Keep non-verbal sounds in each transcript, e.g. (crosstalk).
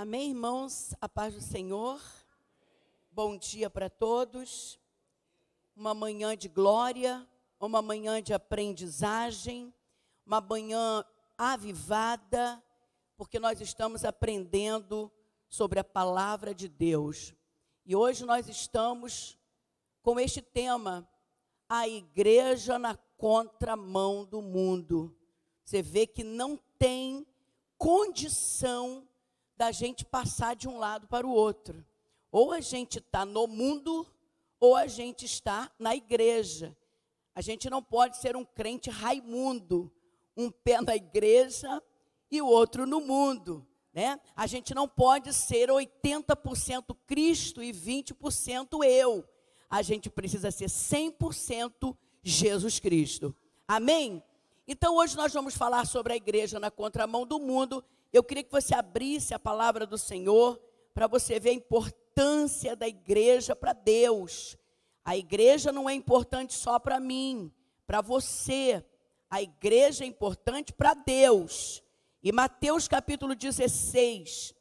Amém, irmãos? A paz do Senhor. Bom dia para todos. Uma manhã de glória, uma manhã de aprendizagem, uma manhã avivada, porque nós estamos aprendendo sobre a palavra de Deus. E hoje nós estamos com este tema: a igreja na contramão do mundo. Você vê que não tem condição da gente passar de um lado para o outro. Ou a gente está no mundo, ou a gente está na igreja. A gente não pode ser um crente raimundo, um pé na igreja e o outro no mundo. Né? A gente não pode ser 80% Cristo e 20% eu. A gente precisa ser 100% Jesus Cristo. Amém? Então hoje nós vamos falar sobre a igreja na contramão do mundo. Eu queria que você abrisse a palavra do Senhor para você ver a importância da igreja para Deus. A igreja não é importante só para mim, para você. A igreja é importante para Deus. E Mateus capítulo 16,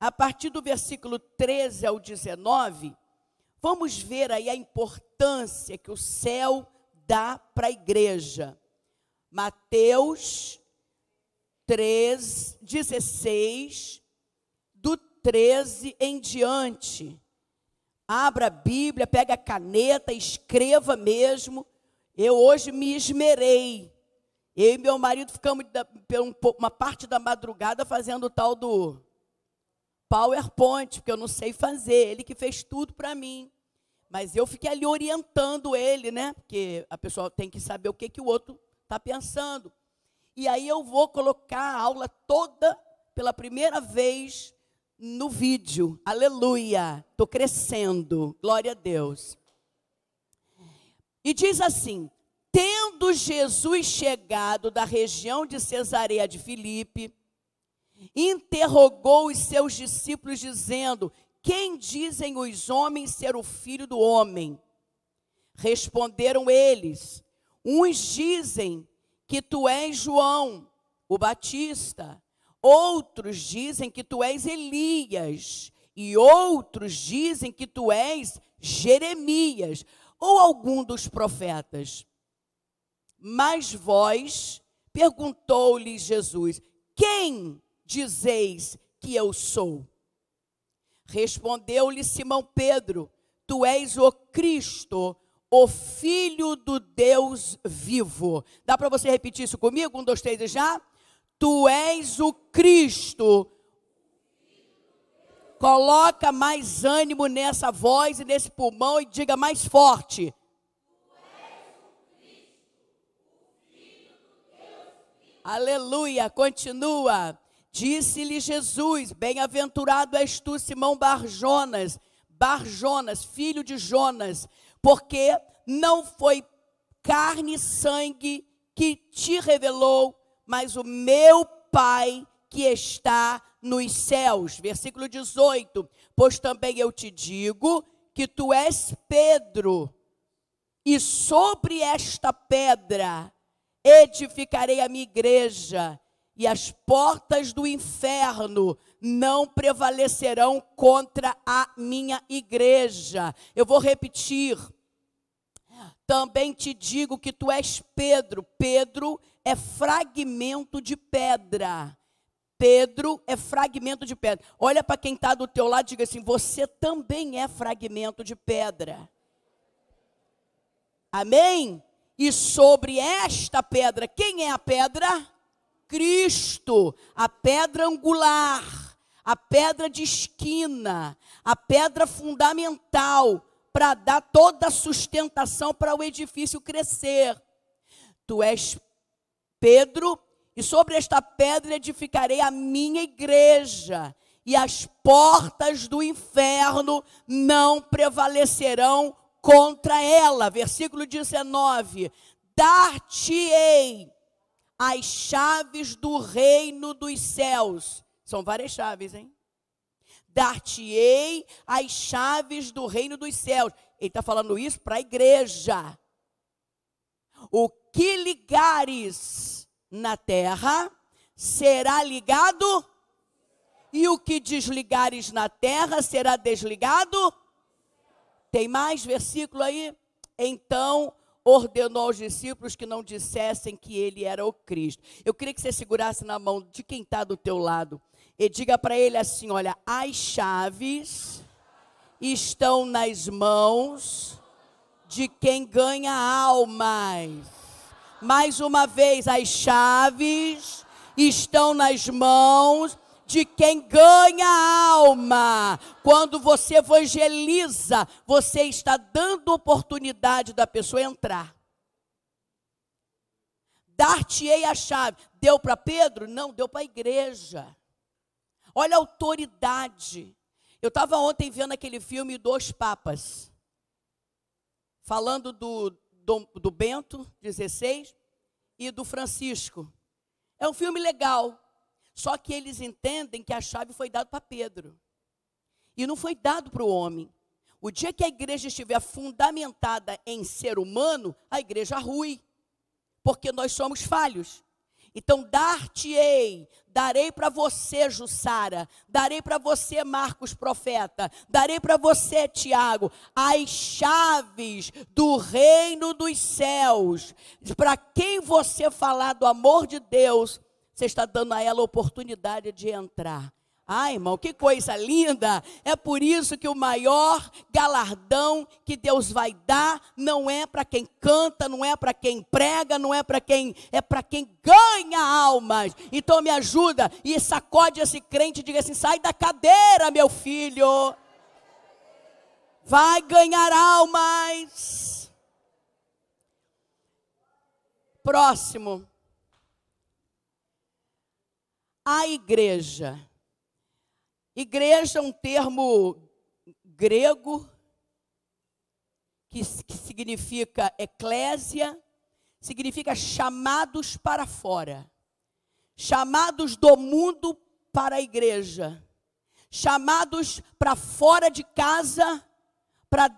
a partir do versículo 13 ao 19, vamos ver aí a importância que o céu dá para a igreja. Mateus 3, 16, do 13 em diante. Abra a Bíblia, pega a caneta, escreva mesmo. Eu hoje me esmerei. Eu e meu marido ficamos uma parte da madrugada fazendo o tal do PowerPoint, porque eu não sei fazer. Ele que fez tudo para mim. Mas eu fiquei ali orientando ele, né? Porque a pessoa tem que saber o que, que o outro está pensando. E aí eu vou colocar a aula toda pela primeira vez no vídeo. Aleluia! Estou crescendo. Glória a Deus. E diz assim: Tendo Jesus chegado da região de Cesareia de Filipe, interrogou os seus discípulos, dizendo: Quem dizem os homens ser o filho do homem? Responderam eles: Uns dizem que tu és João, o Batista, outros dizem que tu és Elias, e outros dizem que tu és Jeremias, ou algum dos profetas. Mas vós, perguntou-lhe Jesus, quem dizeis que eu sou? Respondeu-lhe Simão Pedro, tu és o Cristo, o Filho do Deus vivo. Dá para você repetir isso comigo? Um, dois, três já? Tu és o Cristo. Coloca mais ânimo nessa voz e nesse pulmão e diga mais forte. Aleluia, continua. Disse-lhe Jesus: Bem-aventurado és tu, Simão Barjonas, Barjonas, filho de Jonas, porque não foi carne e sangue que te revelou, mas o meu Pai que está nos céus. Versículo 18: Pois também eu te digo que tu és Pedro, e sobre esta pedra edificarei a minha igreja, e as portas do inferno não prevalecerão contra a minha igreja. Eu vou repetir. Também te digo que tu és Pedro. Pedro é fragmento de pedra. Pedro é fragmento de pedra. Olha para quem está do teu lado e diga assim: você também é fragmento de pedra. Amém? E sobre esta pedra, quem é a pedra? Cristo, a pedra angular a pedra de esquina, a pedra fundamental para dar toda a sustentação para o edifício crescer. Tu és Pedro, e sobre esta pedra edificarei a minha igreja, e as portas do inferno não prevalecerão contra ela. Versículo 19: Dar-te-ei as chaves do reino dos céus são várias chaves, hein? Dar-te-ei as chaves do reino dos céus. Ele está falando isso para a igreja. O que ligares na terra será ligado. E o que desligares na terra será desligado. Tem mais versículo aí? Então ordenou aos discípulos que não dissessem que ele era o Cristo. Eu queria que você segurasse na mão de quem está do teu lado e diga para ele assim: olha, as chaves estão nas mãos de quem ganha almas. Mais uma vez, as chaves estão nas mãos de quem ganha alma. Quando você evangeliza, você está dando oportunidade da pessoa entrar. Dar-te-ei a chave. Deu para Pedro? Não, deu para a igreja. Olha a autoridade. Eu estava ontem vendo aquele filme Dois Papas, falando do, do, do Bento XVI e do Francisco. É um filme legal, só que eles entendem que a chave foi dada para Pedro e não foi dado para o homem. O dia que a igreja estiver fundamentada em ser humano, a igreja rui, porque nós somos falhos. Então, dar-te-ei, darei para você, Jussara, darei para você, Marcos profeta, darei para você, Tiago, as chaves do reino dos céus. Para quem você falar do amor de Deus, você está dando a ela a oportunidade de entrar. Ai, irmão, que coisa linda! É por isso que o maior galardão que Deus vai dar não é para quem canta, não é para quem prega, não é para quem é para quem ganha almas. Então me ajuda e sacode esse crente e diga assim: "Sai da cadeira, meu filho. Vai ganhar almas." Próximo. A igreja Igreja é um termo grego que, que significa eclésia, significa chamados para fora, chamados do mundo para a igreja, chamados para fora de casa, para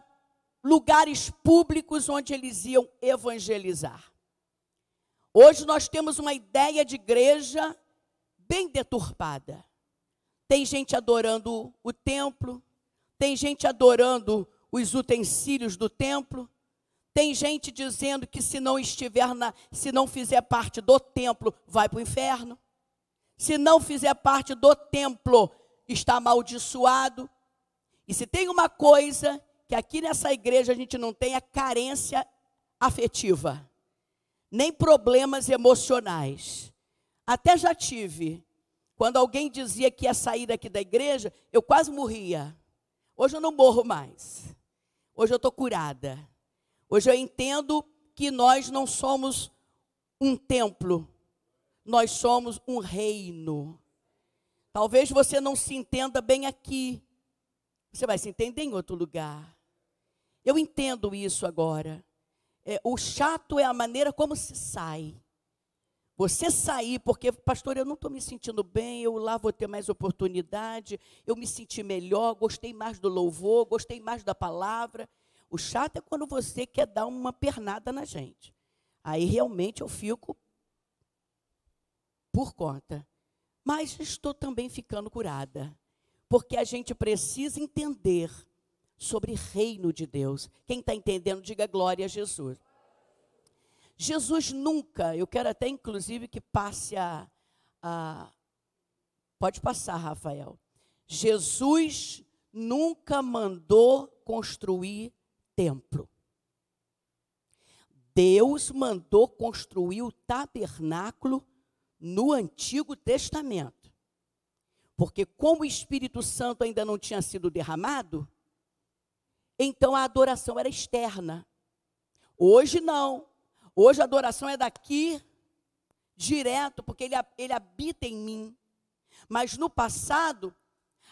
lugares públicos onde eles iam evangelizar. Hoje nós temos uma ideia de igreja bem deturpada. Tem gente adorando o templo, tem gente adorando os utensílios do templo, tem gente dizendo que se não estiver na, se não fizer parte do templo, vai para o inferno. Se não fizer parte do templo, está amaldiçoado. E se tem uma coisa que aqui nessa igreja a gente não tem é carência afetiva, nem problemas emocionais. Até já tive quando alguém dizia que ia sair daqui da igreja, eu quase morria. Hoje eu não morro mais. Hoje eu estou curada. Hoje eu entendo que nós não somos um templo, nós somos um reino. Talvez você não se entenda bem aqui, você vai se entender em outro lugar. Eu entendo isso agora. É, o chato é a maneira como se sai. Você sair, porque, pastor, eu não estou me sentindo bem, eu lá vou ter mais oportunidade, eu me senti melhor, gostei mais do louvor, gostei mais da palavra. O chato é quando você quer dar uma pernada na gente. Aí realmente eu fico por conta. Mas estou também ficando curada. Porque a gente precisa entender sobre reino de Deus. Quem está entendendo, diga glória a Jesus. Jesus nunca, eu quero até inclusive que passe a, a pode passar, Rafael. Jesus nunca mandou construir templo. Deus mandou construir o tabernáculo no Antigo Testamento. Porque como o Espírito Santo ainda não tinha sido derramado, então a adoração era externa. Hoje não. Hoje a adoração é daqui, direto, porque ele, ele habita em mim. Mas no passado,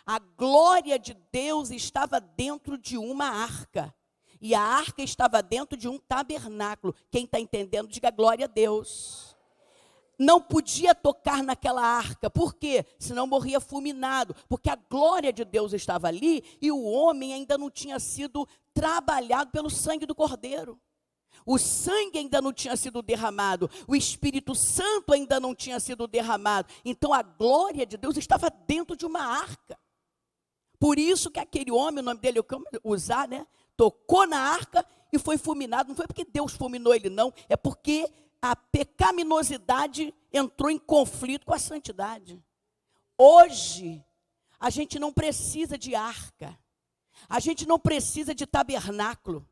a glória de Deus estava dentro de uma arca. E a arca estava dentro de um tabernáculo. Quem está entendendo, diga glória a Deus. Não podia tocar naquela arca, por quê? Senão morria fulminado, porque a glória de Deus estava ali e o homem ainda não tinha sido trabalhado pelo sangue do cordeiro. O sangue ainda não tinha sido derramado, o Espírito Santo ainda não tinha sido derramado. Então a glória de Deus estava dentro de uma arca. Por isso que aquele homem, o nome dele eu usar, né? Tocou na arca e foi fulminado. Não foi porque Deus fulminou ele, não. É porque a pecaminosidade entrou em conflito com a santidade. Hoje, a gente não precisa de arca. A gente não precisa de tabernáculo.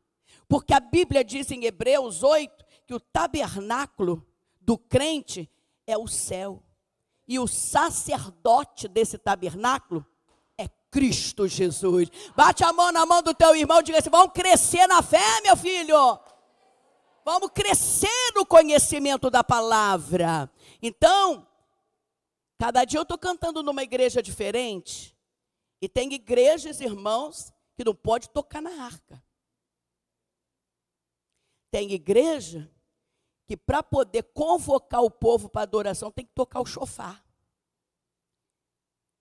Porque a Bíblia diz em Hebreus 8 que o tabernáculo do crente é o céu. E o sacerdote desse tabernáculo é Cristo Jesus. Bate a mão na mão do teu irmão e diga assim: vamos crescer na fé, meu filho. Vamos crescer no conhecimento da palavra. Então, cada dia eu estou cantando numa igreja diferente. E tem igrejas, irmãos, que não pode tocar na arca. Tem igreja que para poder convocar o povo para adoração tem que tocar o chofar.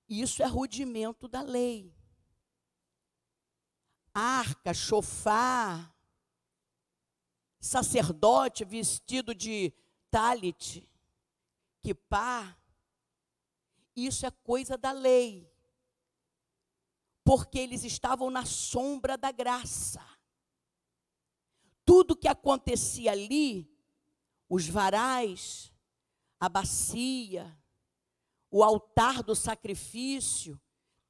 Isso é rudimento da lei. Arca, chofar, sacerdote vestido de talit, kipá, isso é coisa da lei. Porque eles estavam na sombra da graça tudo que acontecia ali, os varais, a bacia, o altar do sacrifício,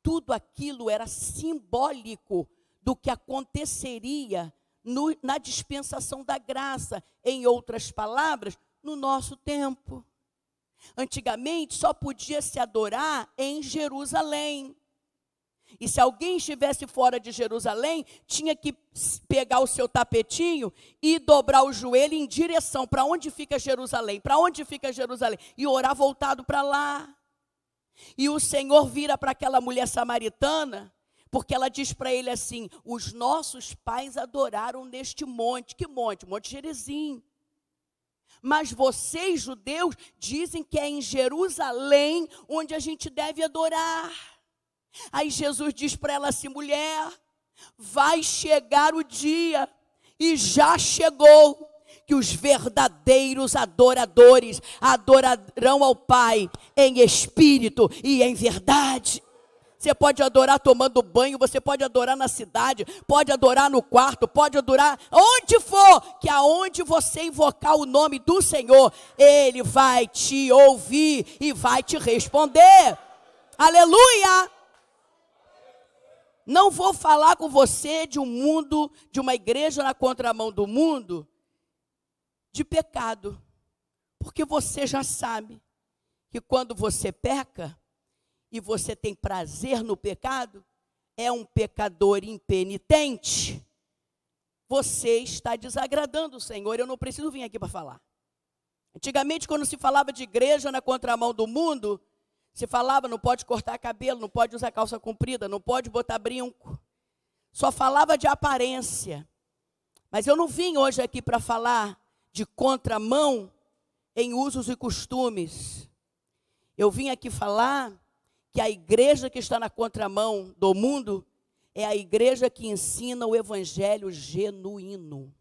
tudo aquilo era simbólico do que aconteceria no, na dispensação da graça, em outras palavras, no nosso tempo. Antigamente só podia se adorar em Jerusalém. E se alguém estivesse fora de Jerusalém, tinha que pegar o seu tapetinho e dobrar o joelho em direção para onde fica Jerusalém, para onde fica Jerusalém, e orar voltado para lá. E o Senhor vira para aquela mulher samaritana, porque ela diz para ele assim: os nossos pais adoraram neste monte. Que monte? Monte Gerizim. Mas vocês, judeus, dizem que é em Jerusalém onde a gente deve adorar. Aí Jesus diz para ela assim: mulher, vai chegar o dia, e já chegou, que os verdadeiros adoradores adorarão ao Pai em espírito e em verdade. Você pode adorar tomando banho, você pode adorar na cidade, pode adorar no quarto, pode adorar onde for, que aonde você invocar o nome do Senhor, Ele vai te ouvir e vai te responder. Aleluia! Não vou falar com você de um mundo, de uma igreja na contramão do mundo, de pecado. Porque você já sabe que quando você peca e você tem prazer no pecado, é um pecador impenitente. Você está desagradando o Senhor. Eu não preciso vir aqui para falar. Antigamente, quando se falava de igreja na contramão do mundo, se falava, não pode cortar cabelo, não pode usar calça comprida, não pode botar brinco. Só falava de aparência. Mas eu não vim hoje aqui para falar de contramão em usos e costumes. Eu vim aqui falar que a igreja que está na contramão do mundo é a igreja que ensina o evangelho genuíno.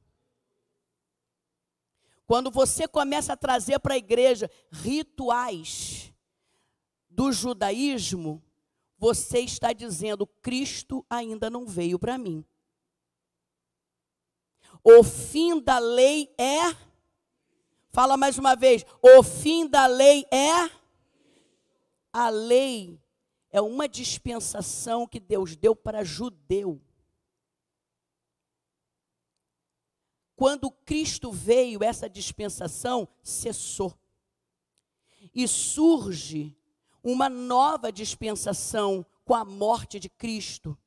Quando você começa a trazer para a igreja rituais, do judaísmo, você está dizendo: Cristo ainda não veio para mim. O fim da lei é. Fala mais uma vez. O fim da lei é. A lei é uma dispensação que Deus deu para judeu. Quando Cristo veio, essa dispensação cessou. E surge uma nova dispensação com a morte de Cristo,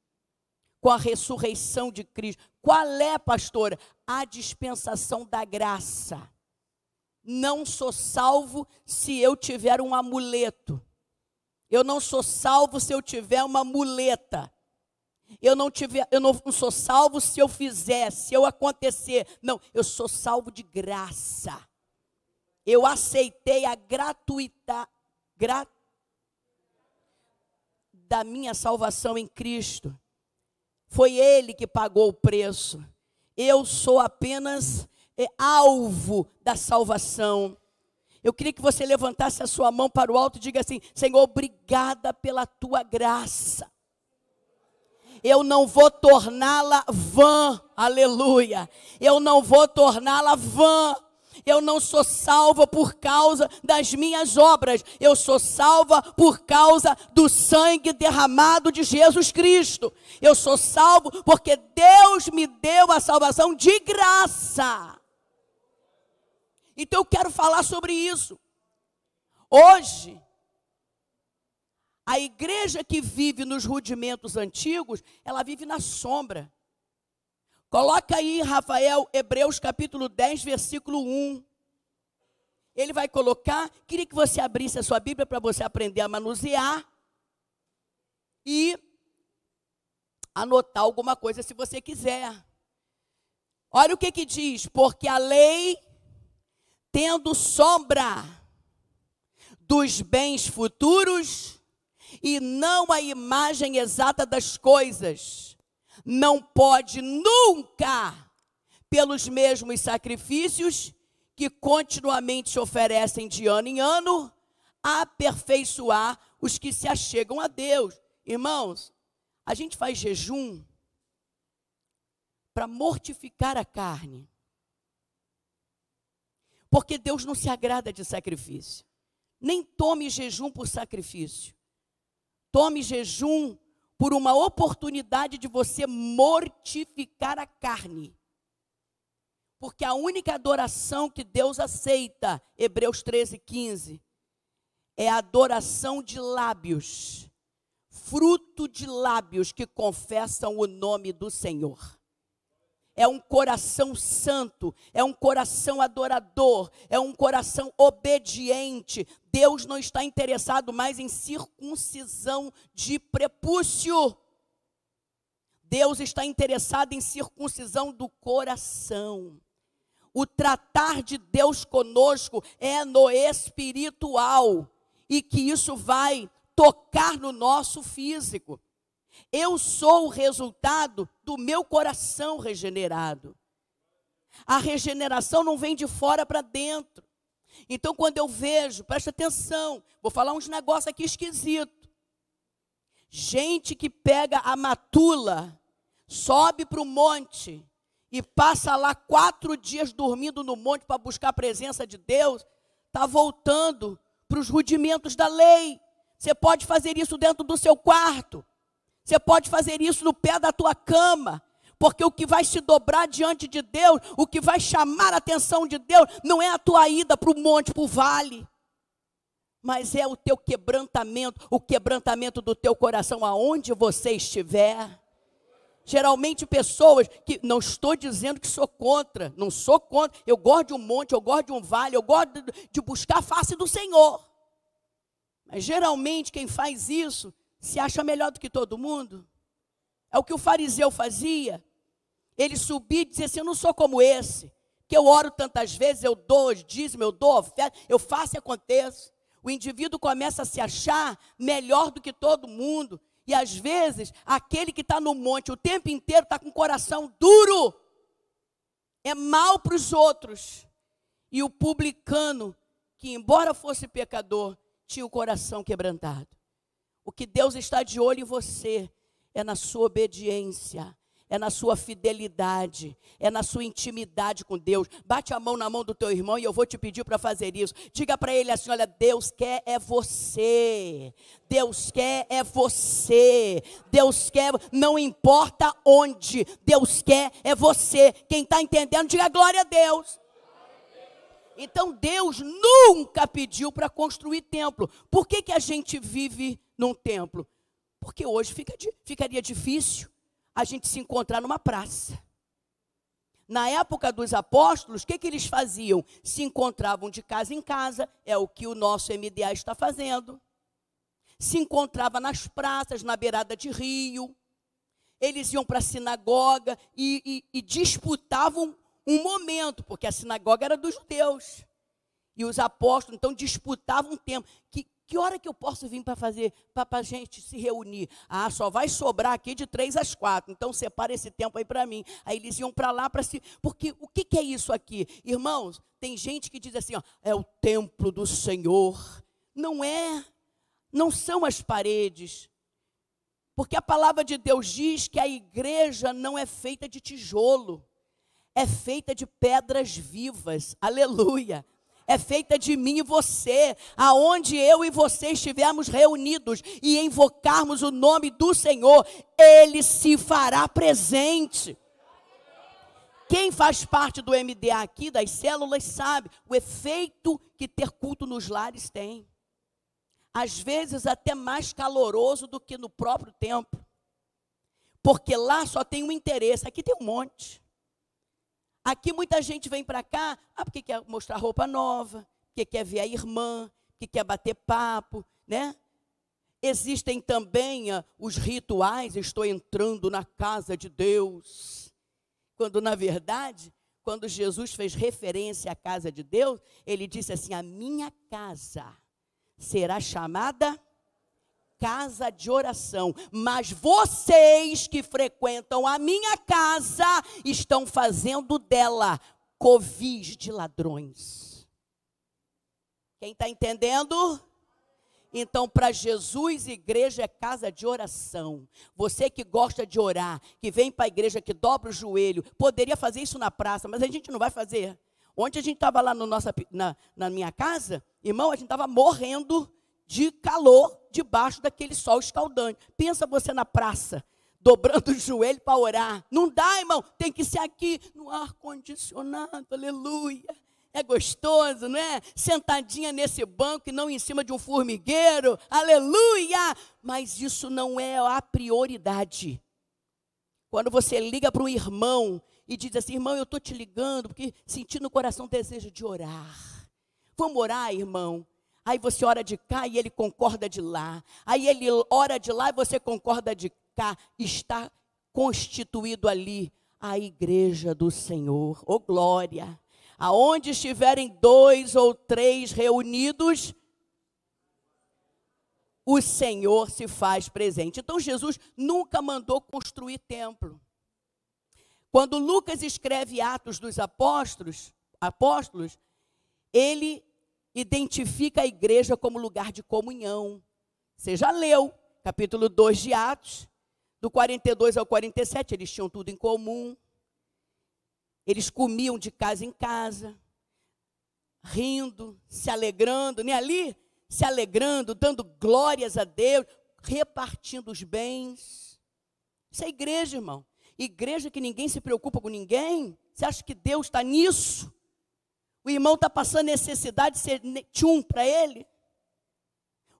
com a ressurreição de Cristo. Qual é, pastora? A dispensação da graça. Não sou salvo se eu tiver um amuleto. Eu não sou salvo se eu tiver uma muleta. Eu não, tiver, eu não sou salvo se eu fizer, se eu acontecer. Não, eu sou salvo de graça. Eu aceitei a gratuita, gratuita da minha salvação em Cristo. Foi Ele que pagou o preço. Eu sou apenas é, alvo da salvação. Eu queria que você levantasse a sua mão para o alto e diga assim: Senhor, obrigada pela tua graça. Eu não vou torná-la vã, aleluia. Eu não vou torná-la vã. Eu não sou salva por causa das minhas obras, eu sou salva por causa do sangue derramado de Jesus Cristo. Eu sou salvo porque Deus me deu a salvação de graça. Então eu quero falar sobre isso. Hoje, a igreja que vive nos rudimentos antigos, ela vive na sombra. Coloca aí, Rafael, Hebreus capítulo 10, versículo 1. Ele vai colocar, queria que você abrisse a sua Bíblia para você aprender a manusear e anotar alguma coisa se você quiser. Olha o que que diz, porque a lei tendo sombra dos bens futuros e não a imagem exata das coisas, não pode nunca, pelos mesmos sacrifícios que continuamente se oferecem de ano em ano, aperfeiçoar os que se achegam a Deus. Irmãos, a gente faz jejum para mortificar a carne. Porque Deus não se agrada de sacrifício. Nem tome jejum por sacrifício. Tome jejum por uma oportunidade de você mortificar a carne. Porque a única adoração que Deus aceita, Hebreus 13, 15, é a adoração de lábios, fruto de lábios que confessam o nome do Senhor é um coração santo, é um coração adorador, é um coração obediente. Deus não está interessado mais em circuncisão de prepúcio. Deus está interessado em circuncisão do coração. O tratar de Deus conosco é no espiritual e que isso vai tocar no nosso físico. Eu sou o resultado do meu coração regenerado. A regeneração não vem de fora para dentro. Então, quando eu vejo, presta atenção, vou falar uns negócios aqui esquisitos. Gente que pega a matula, sobe para o monte e passa lá quatro dias dormindo no monte para buscar a presença de Deus, está voltando para os rudimentos da lei. Você pode fazer isso dentro do seu quarto. Você pode fazer isso no pé da tua cama, porque o que vai se dobrar diante de Deus, o que vai chamar a atenção de Deus, não é a tua ida para o monte, para o vale, mas é o teu quebrantamento, o quebrantamento do teu coração, aonde você estiver. Geralmente pessoas que não estou dizendo que sou contra, não sou contra, eu gosto de um monte, eu gosto de um vale, eu gosto de, de buscar a face do Senhor. Mas geralmente quem faz isso se acha melhor do que todo mundo? É o que o fariseu fazia. Ele subia e dizia assim: Eu não sou como esse, que eu oro tantas vezes, eu dou dízimo, eu dou oferta, eu faço e aconteça. O indivíduo começa a se achar melhor do que todo mundo. E às vezes, aquele que está no monte o tempo inteiro está com o coração duro, é mal para os outros. E o publicano, que embora fosse pecador, tinha o coração quebrantado. O que Deus está de olho em você é na sua obediência, é na sua fidelidade, é na sua intimidade com Deus. Bate a mão na mão do teu irmão e eu vou te pedir para fazer isso. Diga para ele assim: olha, Deus quer é você. Deus quer é você. Deus quer, não importa onde. Deus quer é você. Quem está entendendo, diga glória a Deus. Então Deus nunca pediu para construir templo. Por que, que a gente vive num templo? Porque hoje fica, ficaria difícil a gente se encontrar numa praça. Na época dos apóstolos, o que, que eles faziam? Se encontravam de casa em casa, é o que o nosso MDA está fazendo. Se encontrava nas praças, na beirada de rio. Eles iam para a sinagoga e, e, e disputavam um momento, porque a sinagoga era dos judeus. E os apóstolos então disputavam um tempo. Que, Que hora que eu posso vir para fazer, para a gente se reunir? Ah, só vai sobrar aqui de três às quatro. Então separa esse tempo aí para mim. Aí eles iam para lá para se. Porque o que, que é isso aqui? Irmãos, tem gente que diz assim: ó, é o templo do Senhor. Não é. Não são as paredes. Porque a palavra de Deus diz que a igreja não é feita de tijolo, é feita de pedras vivas. Aleluia é feita de mim e você, aonde eu e você estivermos reunidos e invocarmos o nome do Senhor, Ele se fará presente. Quem faz parte do MDA aqui, das células, sabe o efeito que ter culto nos lares tem. Às vezes até mais caloroso do que no próprio templo. Porque lá só tem um interesse, aqui tem um monte. Aqui muita gente vem para cá, ah, porque quer mostrar roupa nova, porque quer ver a irmã, porque quer bater papo, né? Existem também ah, os rituais, estou entrando na casa de Deus. Quando na verdade, quando Jesus fez referência à casa de Deus, ele disse assim: "A minha casa será chamada casa de oração, mas vocês que frequentam a minha casa estão fazendo dela covis de ladrões. Quem está entendendo? Então, para Jesus, igreja é casa de oração. Você que gosta de orar, que vem para a igreja, que dobra o joelho, poderia fazer isso na praça, mas a gente não vai fazer. Ontem a gente estava lá no nossa, na, na minha casa, irmão, a gente estava morrendo de calor debaixo daquele sol escaldante. Pensa você na praça, dobrando o joelho para orar. Não dá, irmão, tem que ser aqui no ar condicionado. Aleluia. É gostoso, não é? Sentadinha nesse banco e não em cima de um formigueiro. Aleluia! Mas isso não é a prioridade. Quando você liga para um irmão e diz assim: irmão, eu estou te ligando porque senti no coração desejo de orar. Vamos orar, irmão. Aí você ora de cá e ele concorda de lá. Aí ele ora de lá e você concorda de cá. Está constituído ali a igreja do Senhor. Ô oh, glória! Aonde estiverem dois ou três reunidos, o Senhor se faz presente. Então Jesus nunca mandou construir templo. Quando Lucas escreve Atos dos Apóstolos, apóstolos, ele identifica a igreja como lugar de comunhão. Você já leu, capítulo 2 de Atos, do 42 ao 47, eles tinham tudo em comum. Eles comiam de casa em casa, rindo, se alegrando, nem ali, se alegrando, dando glórias a Deus, repartindo os bens. Isso é igreja, irmão. Igreja que ninguém se preocupa com ninguém. Você acha que Deus está nisso? O irmão está passando necessidade de ser tchum para ele.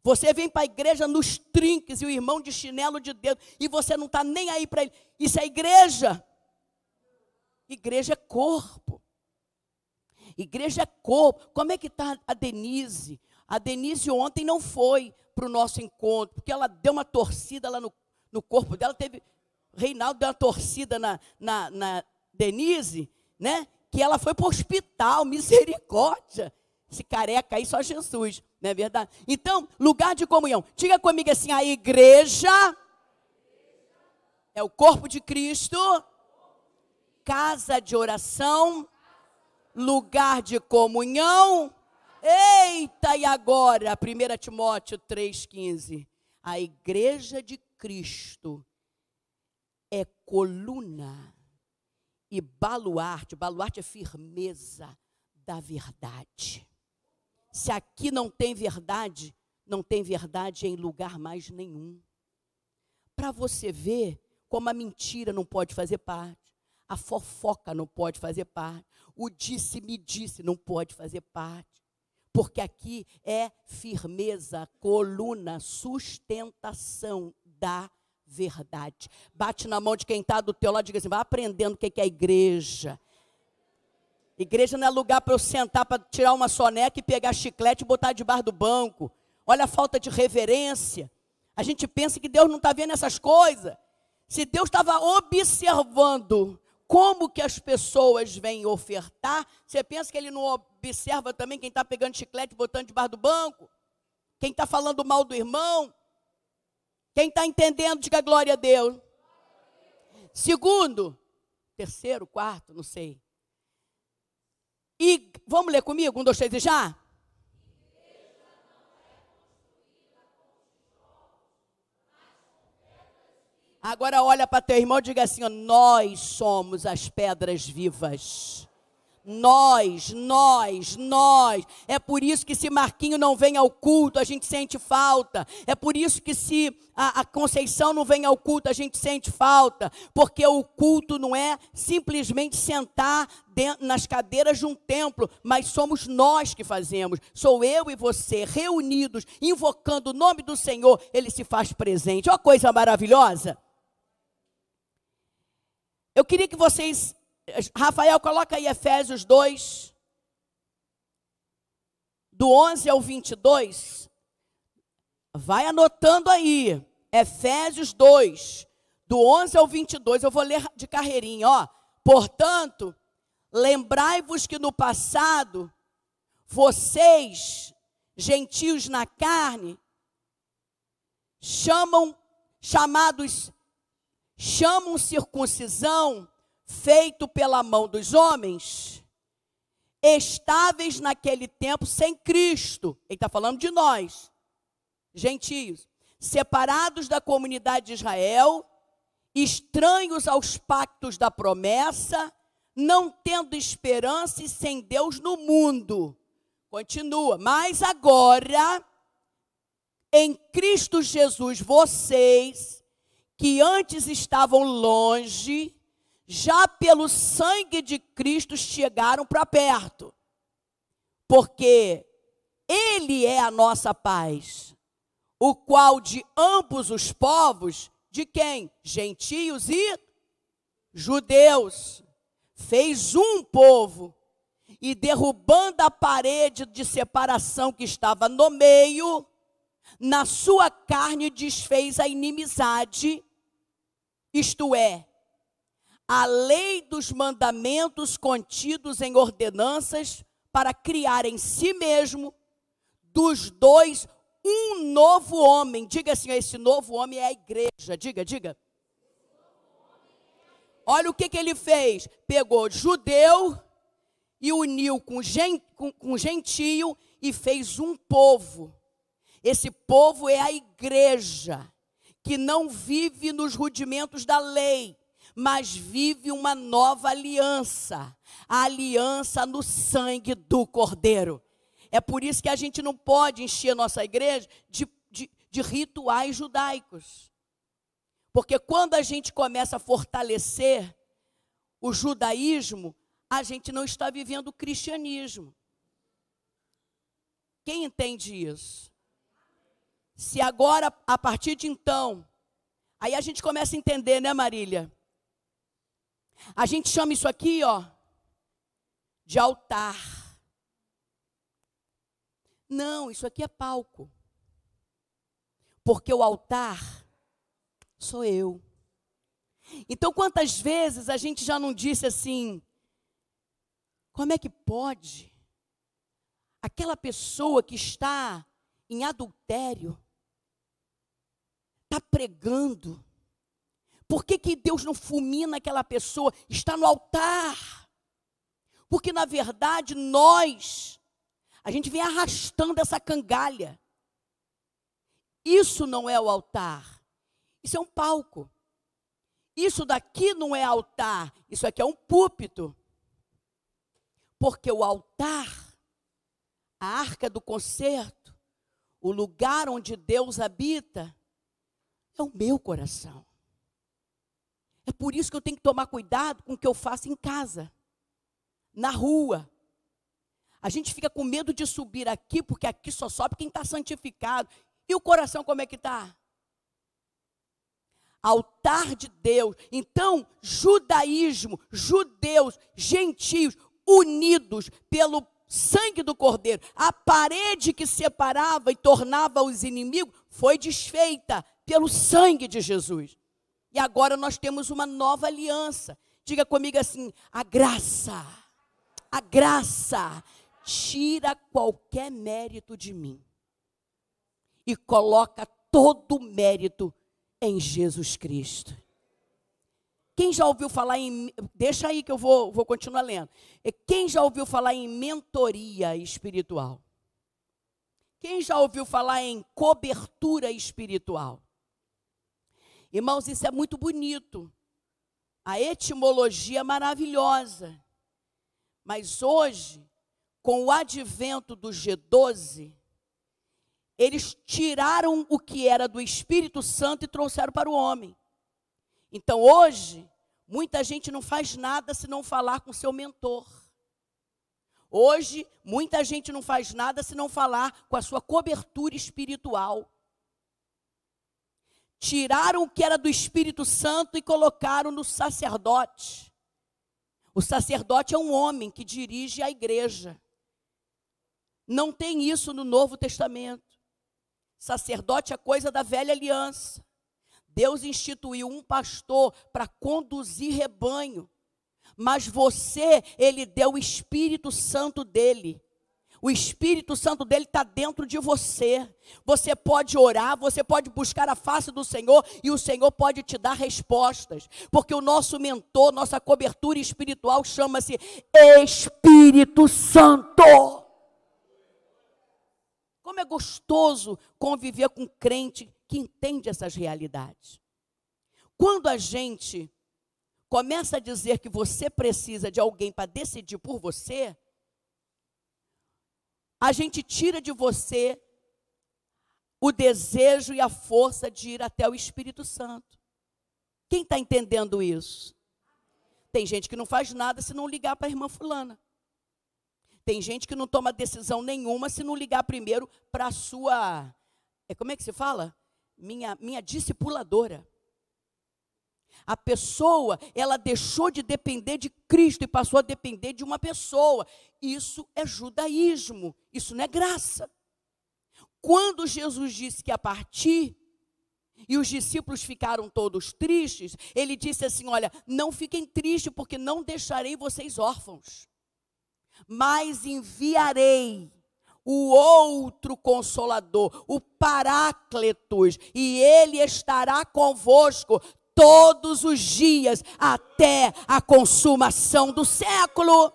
Você vem para a igreja nos trinques e o irmão de chinelo de dedo e você não está nem aí para ele. Isso é igreja. Igreja é corpo. Igreja é corpo. Como é que está a Denise? A Denise ontem não foi para o nosso encontro, porque ela deu uma torcida lá no, no corpo dela. Teve, Reinaldo deu uma torcida na, na, na Denise, né? Que ela foi para o hospital, (laughs) misericórdia. Esse careca aí, só Jesus, não é verdade? Então, lugar de comunhão. Diga comigo assim: a igreja é o corpo de Cristo, casa de oração, lugar de comunhão. Eita, e agora? 1 Timóteo 3,15. A igreja de Cristo é coluna e baluarte. Baluarte é firmeza da verdade. Se aqui não tem verdade, não tem verdade em lugar mais nenhum. Para você ver como a mentira não pode fazer parte, a fofoca não pode fazer parte, o disse-me disse não pode fazer parte. Porque aqui é firmeza, coluna, sustentação da verdade. Bate na mão de quem está do teu lado e diga assim: vai aprendendo o que é igreja. Igreja não é lugar para eu sentar para tirar uma soneca e pegar chiclete e botar debaixo do banco. Olha a falta de reverência. A gente pensa que Deus não está vendo essas coisas. Se Deus estava observando como que as pessoas vêm ofertar, você pensa que Ele não observa também quem está pegando chiclete e botando debaixo do banco? Quem está falando mal do irmão? Quem está entendendo, diga glória a Deus. Segundo, terceiro, quarto, não sei. E vamos ler comigo? Um, dois, três e já? Agora olha para teu irmão e diga assim: ó, nós somos as pedras vivas. Nós, nós, nós. É por isso que se Marquinho não vem ao culto, a gente sente falta. É por isso que se a, a Conceição não vem ao culto, a gente sente falta. Porque o culto não é simplesmente sentar dentro, nas cadeiras de um templo, mas somos nós que fazemos. Sou eu e você reunidos, invocando o nome do Senhor, ele se faz presente. Olha coisa maravilhosa. Eu queria que vocês Rafael, coloca aí Efésios 2, do 11 ao 22. Vai anotando aí. Efésios 2, do 11 ao 22. Eu vou ler de carreirinha, ó. Portanto, lembrai-vos que no passado, vocês, gentios na carne, chamam, chamados, chamam circuncisão feito pela mão dos homens, estáveis naquele tempo sem Cristo. Ele está falando de nós, gentios, separados da comunidade de Israel, estranhos aos pactos da promessa, não tendo esperança e sem Deus no mundo. Continua, mas agora, em Cristo Jesus, vocês que antes estavam longe, já pelo sangue de Cristo chegaram para perto. Porque Ele é a nossa paz, o qual de ambos os povos, de quem? Gentios e judeus, fez um povo, e derrubando a parede de separação que estava no meio, na sua carne desfez a inimizade, isto é, a lei dos mandamentos contidos em ordenanças para criar em si mesmo dos dois um novo homem. Diga assim: esse novo homem é a igreja. Diga, diga. Olha o que, que ele fez: pegou judeu e uniu com, gent, com, com gentio e fez um povo. Esse povo é a igreja que não vive nos rudimentos da lei, mas vive uma nova aliança a aliança no sangue do Cordeiro. É por isso que a gente não pode encher nossa igreja de, de, de rituais judaicos. Porque quando a gente começa a fortalecer o judaísmo, a gente não está vivendo o cristianismo. Quem entende isso? Se agora, a partir de então, aí a gente começa a entender, né, Marília? A gente chama isso aqui, ó, de altar. Não, isso aqui é palco. Porque o altar sou eu. Então, quantas vezes a gente já não disse assim: como é que pode aquela pessoa que está em adultério, está pregando, por que, que Deus não fulmina aquela pessoa? Está no altar. Porque, na verdade, nós, a gente vem arrastando essa cangalha. Isso não é o altar. Isso é um palco. Isso daqui não é altar. Isso aqui é um púlpito. Porque o altar, a arca do concerto, o lugar onde Deus habita, é o meu coração. É por isso que eu tenho que tomar cuidado com o que eu faço em casa, na rua. A gente fica com medo de subir aqui, porque aqui só sobe quem está santificado. E o coração como é que está? Altar de Deus. Então, judaísmo, judeus, gentios, unidos pelo sangue do Cordeiro. A parede que separava e tornava os inimigos foi desfeita pelo sangue de Jesus. E agora nós temos uma nova aliança. Diga comigo assim: a graça, a graça tira qualquer mérito de mim. e coloca todo o mérito em Jesus Cristo. Quem já ouviu falar em. Deixa aí que eu vou, vou continuar lendo. Quem já ouviu falar em mentoria espiritual? Quem já ouviu falar em cobertura espiritual? Irmãos, isso é muito bonito. A etimologia é maravilhosa. Mas hoje, com o advento do G12, eles tiraram o que era do Espírito Santo e trouxeram para o homem. Então hoje, muita gente não faz nada se não falar com seu mentor. Hoje, muita gente não faz nada se não falar com a sua cobertura espiritual. Tiraram o que era do Espírito Santo e colocaram no sacerdote. O sacerdote é um homem que dirige a igreja. Não tem isso no Novo Testamento. Sacerdote é coisa da velha aliança. Deus instituiu um pastor para conduzir rebanho. Mas você, ele deu o Espírito Santo dele. O Espírito Santo dele está dentro de você. Você pode orar, você pode buscar a face do Senhor e o Senhor pode te dar respostas. Porque o nosso mentor, nossa cobertura espiritual chama-se Espírito Santo. Como é gostoso conviver com crente que entende essas realidades. Quando a gente começa a dizer que você precisa de alguém para decidir por você, a gente tira de você o desejo e a força de ir até o Espírito Santo. Quem está entendendo isso? Tem gente que não faz nada se não ligar para a irmã Fulana. Tem gente que não toma decisão nenhuma se não ligar primeiro para a sua. É, como é que se fala? minha, minha discipuladora. A pessoa, ela deixou de depender de Cristo e passou a depender de uma pessoa. Isso é judaísmo, isso não é graça. Quando Jesus disse que ia partir, e os discípulos ficaram todos tristes, ele disse assim: Olha, não fiquem tristes, porque não deixarei vocês órfãos, mas enviarei o outro consolador, o Parácletos, e ele estará convosco todos os dias até a consumação do século.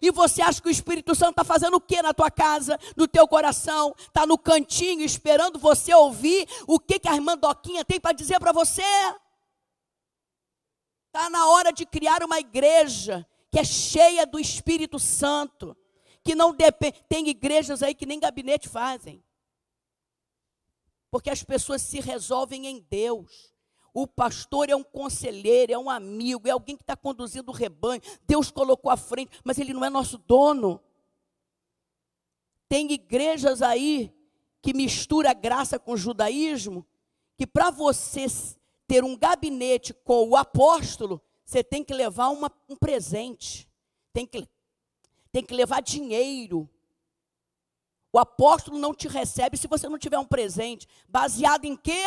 E você acha que o Espírito Santo está fazendo o que na tua casa, no teu coração? Está no cantinho esperando você ouvir o que, que a irmã Doquinha tem para dizer para você? Está na hora de criar uma igreja que é cheia do Espírito Santo que não depende. Tem igrejas aí que nem gabinete fazem. Porque as pessoas se resolvem em Deus. O pastor é um conselheiro, é um amigo, é alguém que está conduzindo o rebanho. Deus colocou à frente, mas ele não é nosso dono. Tem igrejas aí que mistura graça com judaísmo, que para você ter um gabinete com o apóstolo, você tem que levar uma, um presente. Tem que tem que levar dinheiro. O apóstolo não te recebe se você não tiver um presente. Baseado em quê?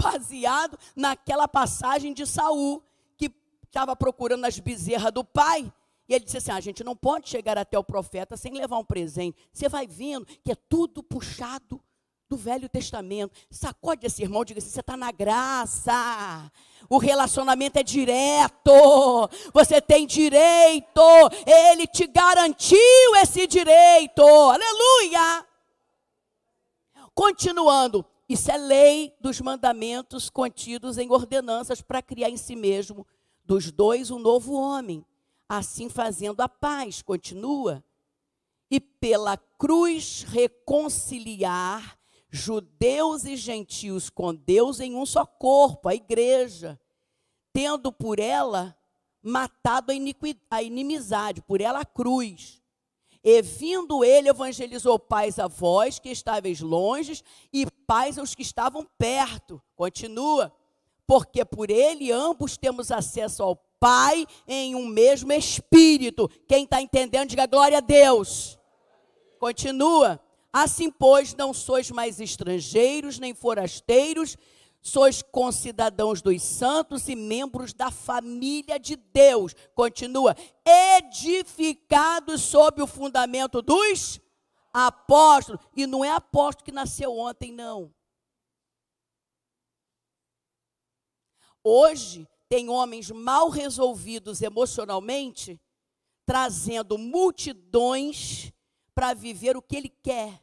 Baseado naquela passagem de Saul, que estava procurando as bezerras do pai. E ele disse assim: ah, a gente não pode chegar até o profeta sem levar um presente. Você vai vendo que é tudo puxado do Velho Testamento. Sacode esse irmão diga assim: você está na graça. O relacionamento é direto. Você tem direito. Ele te garantiu esse direito. Aleluia. Continuando. Isso é lei dos mandamentos contidos em ordenanças para criar em si mesmo dos dois um novo homem, assim fazendo a paz. Continua. E pela cruz reconciliar judeus e gentios com Deus em um só corpo, a igreja, tendo por ela matado a, inimizade, por ela a cruz. E vindo ele, evangelizou paz a vós que estáveis longe e paz aos que estavam perto. Continua. Porque por ele ambos temos acesso ao Pai em um mesmo Espírito. Quem está entendendo, diga glória a Deus. Continua. Assim, pois, não sois mais estrangeiros nem forasteiros, sois concidadãos dos santos e membros da família de Deus. Continua, edificados sob o fundamento dos apóstolos. E não é apóstolo que nasceu ontem, não. Hoje tem homens mal resolvidos emocionalmente, trazendo multidões para viver o que ele quer.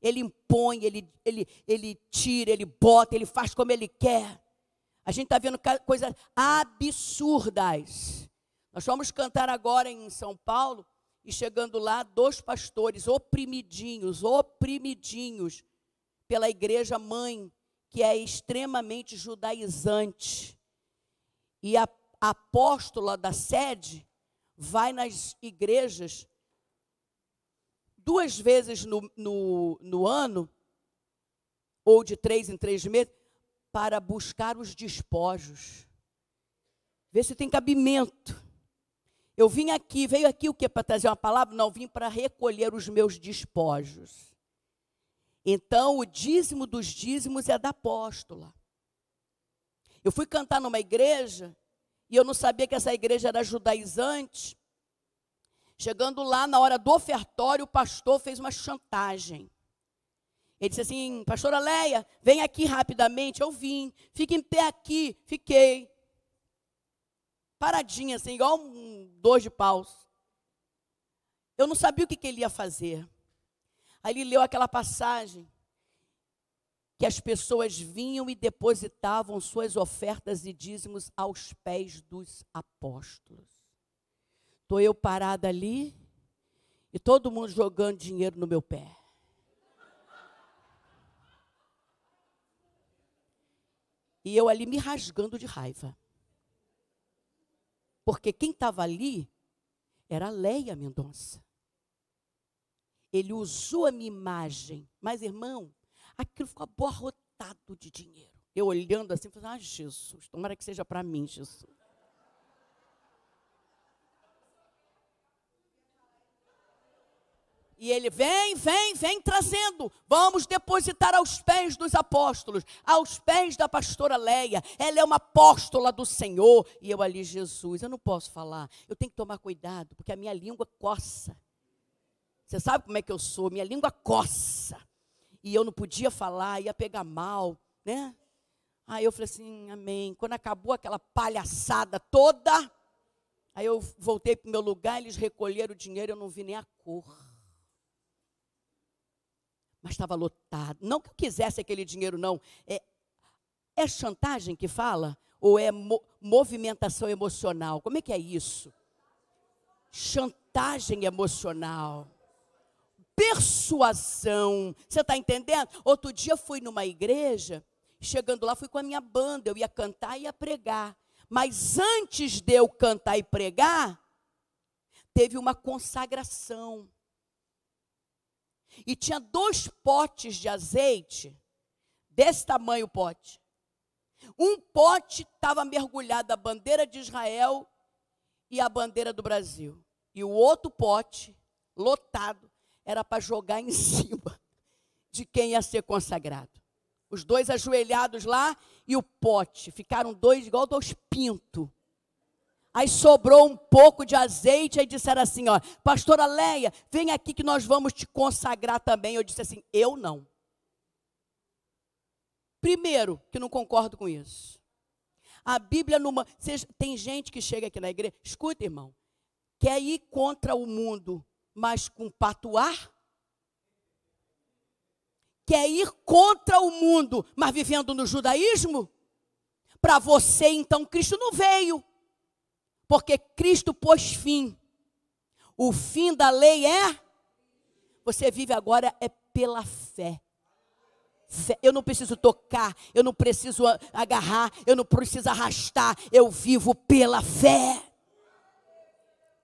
Ele impõe, ele, ele, ele tira, ele bota, ele faz como ele quer. A gente está vendo coisas absurdas. Nós vamos cantar agora em São Paulo e chegando lá, dois pastores oprimidinhos, oprimidinhos pela igreja mãe, que é extremamente judaizante. E a apóstola da sede vai nas igrejas duas vezes no, no, no ano, ou de três em três meses, para buscar os despojos. Ver se tem cabimento. Eu vim aqui, veio aqui o que? Para trazer uma palavra? Não, vim para recolher os meus despojos. Então, o dízimo dos dízimos é da apóstola. Eu fui cantar numa igreja e eu não sabia que essa igreja era judaizante. Chegando lá, na hora do ofertório, o pastor fez uma chantagem. Ele disse assim: Pastora Leia, vem aqui rapidamente. Eu vim, fique em pé aqui. Fiquei. Paradinha, assim, igual um dois de paus. Eu não sabia o que, que ele ia fazer. Aí ele leu aquela passagem que as pessoas vinham e depositavam suas ofertas e dízimos aos pés dos apóstolos. Estou eu parada ali e todo mundo jogando dinheiro no meu pé. E eu ali me rasgando de raiva. Porque quem estava ali era Leia Mendonça. Ele usou a minha imagem. Mas, irmão, aquilo ficou aborrotado de dinheiro. Eu olhando assim, falando, ah, Jesus, tomara que seja para mim, Jesus. E ele vem, vem, vem trazendo. Vamos depositar aos pés dos apóstolos, aos pés da pastora Leia. Ela é uma apóstola do Senhor. E eu ali, Jesus, eu não posso falar. Eu tenho que tomar cuidado, porque a minha língua coça. Você sabe como é que eu sou? Minha língua coça. E eu não podia falar, ia pegar mal, né? Aí eu falei assim, amém. Quando acabou aquela palhaçada toda, aí eu voltei para o meu lugar, eles recolheram o dinheiro, eu não vi nem a cor. Mas estava lotado. Não que eu quisesse aquele dinheiro, não. É, é chantagem que fala? Ou é mo movimentação emocional? Como é que é isso? Chantagem emocional persuasão. Você está entendendo? Outro dia fui numa igreja, chegando lá, fui com a minha banda, eu ia cantar e ia pregar. Mas antes de eu cantar e pregar, teve uma consagração. E tinha dois potes de azeite, desse tamanho o pote. Um pote estava mergulhado a bandeira de Israel e a bandeira do Brasil. E o outro pote, lotado, era para jogar em (laughs) cima de quem ia ser consagrado. Os dois ajoelhados lá e o pote. Ficaram dois igual dois pintos. Aí sobrou um pouco de azeite, aí disseram assim, ó, pastora Leia, vem aqui que nós vamos te consagrar também. Eu disse assim, eu não. Primeiro, que não concordo com isso. A Bíblia numa, tem gente que chega aqui na igreja, escuta, irmão, quer ir contra o mundo, mas com patuar? Quer ir contra o mundo, mas vivendo no judaísmo? Para você, então, Cristo não veio. Porque Cristo pôs fim. O fim da lei é? Você vive agora é pela fé. fé. Eu não preciso tocar, eu não preciso agarrar, eu não preciso arrastar, eu vivo pela fé.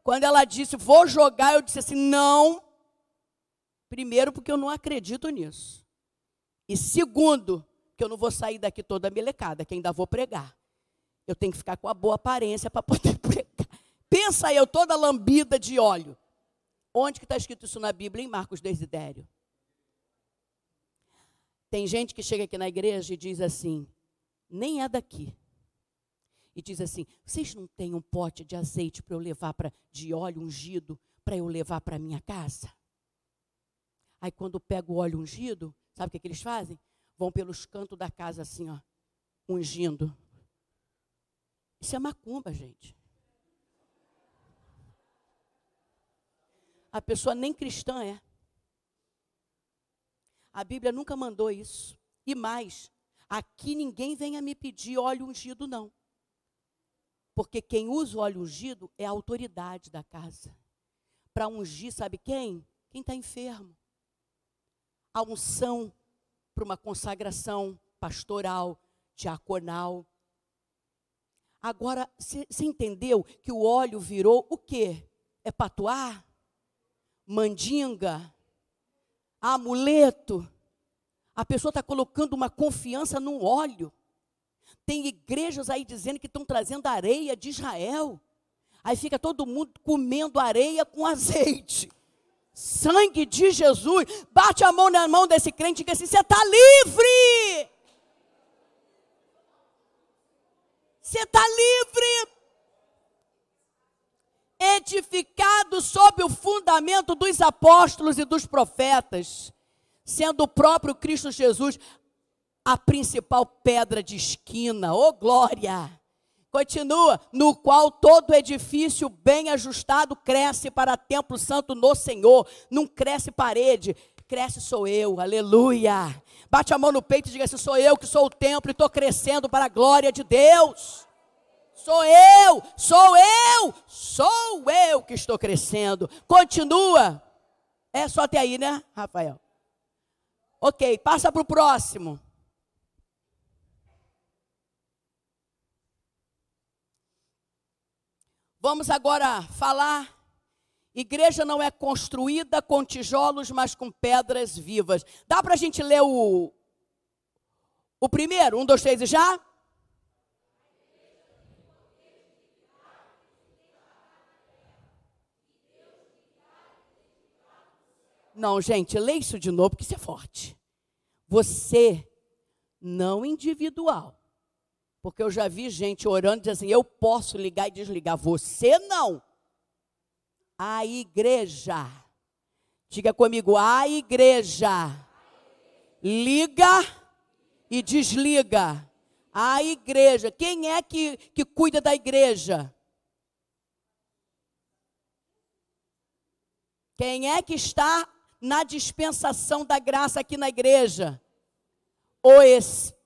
Quando ela disse, vou jogar, eu disse assim: não. Primeiro, porque eu não acredito nisso. E segundo, que eu não vou sair daqui toda melecada, que ainda vou pregar. Eu tenho que ficar com a boa aparência para poder. (laughs) Pensa eu toda lambida de óleo. Onde que está escrito isso na Bíblia? Em Marcos Desidério. Tem gente que chega aqui na igreja e diz assim: nem é daqui e diz assim: vocês não têm um pote de azeite para eu levar para de óleo ungido para eu levar para minha casa? Aí quando pega o óleo ungido, sabe o que, que eles fazem? Vão pelos cantos da casa assim, ó, ungindo. Isso é macumba, gente. A pessoa nem cristã é. A Bíblia nunca mandou isso. E mais, aqui ninguém venha me pedir óleo ungido, não. Porque quem usa o óleo ungido é a autoridade da casa. Para ungir, sabe quem? Quem está enfermo. A unção para uma consagração pastoral, diaconal. Agora, você entendeu que o óleo virou o quê? É patuar? Mandinga? Amuleto? A pessoa está colocando uma confiança num óleo. Tem igrejas aí dizendo que estão trazendo areia de Israel. Aí fica todo mundo comendo areia com (laughs) azeite. Sangue de Jesus. Bate a mão na mão desse crente e diga assim: você está livre. Você está livre. Edificado sob o fundamento dos apóstolos e dos profetas, sendo o próprio Cristo Jesus a principal pedra de esquina. Ô oh, glória! Continua, no qual todo edifício bem ajustado cresce para templo santo no Senhor. Não cresce parede, cresce sou eu. Aleluia. Bate a mão no peito e diga assim: sou eu que sou o templo e estou crescendo para a glória de Deus. Sou eu, sou eu, sou eu que estou crescendo. Continua. É só até aí, né, Rafael? Ok, passa para o próximo. Vamos agora falar. Igreja não é construída com tijolos, mas com pedras vivas. Dá para a gente ler o, o primeiro? Um, dois, três e já? Não, gente, lê isso de novo, porque isso é forte. Você, não individual, porque eu já vi gente orando dizendo assim: eu posso ligar e desligar. Você não. A igreja. Diga comigo, a igreja. Liga e desliga. A igreja. Quem é que, que cuida da igreja? Quem é que está na dispensação da graça aqui na igreja? O Espírito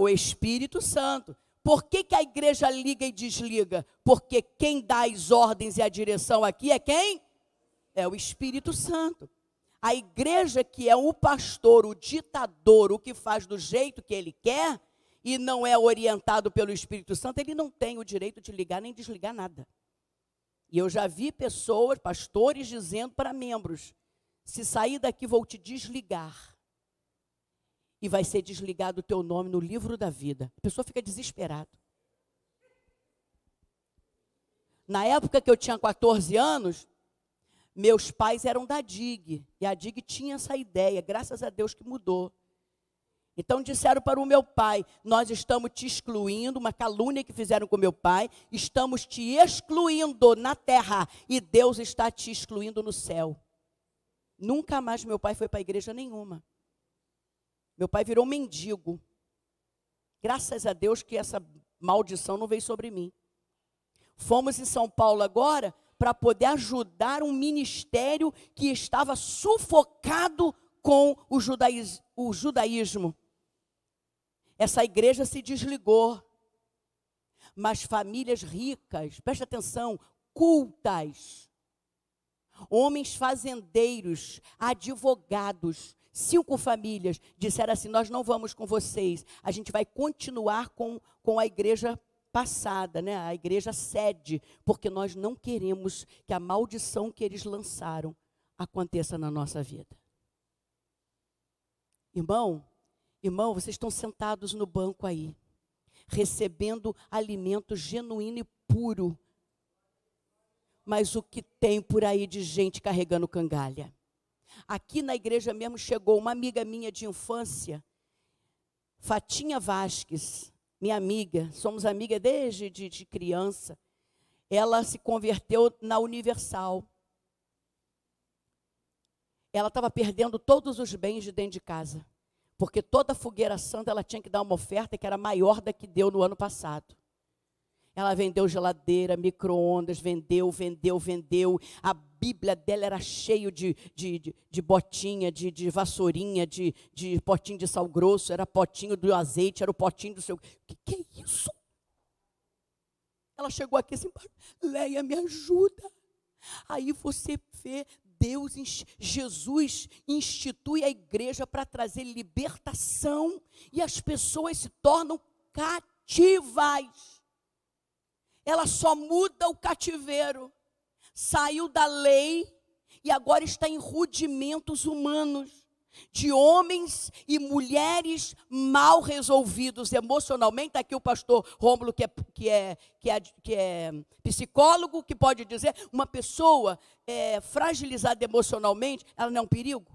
o Espírito Santo. Por que, que a igreja liga e desliga? Porque quem dá as ordens e a direção aqui é quem? É o Espírito Santo. A igreja que é o pastor, o ditador, o que faz do jeito que ele quer e não é orientado pelo Espírito Santo, ele não tem o direito de ligar nem desligar nada. E eu já vi pessoas, pastores, dizendo para membros: se sair daqui, vou te desligar e vai ser desligado o teu nome no livro da vida. A pessoa fica desesperada. Na época que eu tinha 14 anos, meus pais eram da DIG, e a DIG tinha essa ideia, graças a Deus que mudou. Então disseram para o meu pai: Nós estamos te excluindo, uma calúnia que fizeram com meu pai, estamos te excluindo na terra e Deus está te excluindo no céu. Nunca mais meu pai foi para igreja nenhuma. Meu pai virou mendigo. Graças a Deus que essa maldição não veio sobre mim. Fomos em São Paulo agora para poder ajudar um ministério que estava sufocado com o. O judaísmo. Essa igreja se desligou. Mas famílias ricas, preste atenção, cultas, homens fazendeiros, advogados, cinco famílias disseram assim: Nós não vamos com vocês, a gente vai continuar com, com a igreja passada, né? a igreja sede, porque nós não queremos que a maldição que eles lançaram aconteça na nossa vida. Irmão, irmão, vocês estão sentados no banco aí, recebendo alimento genuíno e puro. Mas o que tem por aí de gente carregando cangalha? Aqui na igreja mesmo chegou uma amiga minha de infância, Fatinha Vasques, minha amiga, somos amigas desde de, de criança. Ela se converteu na Universal. Ela estava perdendo todos os bens de dentro de casa, porque toda fogueira santa ela tinha que dar uma oferta que era maior da que deu no ano passado. Ela vendeu geladeira, micro-ondas, vendeu, vendeu, vendeu. A Bíblia dela era cheio de, de, de, de botinha, de, de vassourinha, de, de potinho de sal grosso, era potinho do azeite, era o potinho do seu. O que, que é isso? Ela chegou aqui assim, Leia, me ajuda. Aí você vê Deus, Jesus institui a igreja para trazer libertação e as pessoas se tornam cativas. Ela só muda o cativeiro. Saiu da lei e agora está em rudimentos humanos de homens e mulheres mal resolvidos emocionalmente. Está aqui o pastor Rômulo, que é, que, é, que, é, que é psicólogo, que pode dizer: uma pessoa é, fragilizada emocionalmente, ela não é um perigo?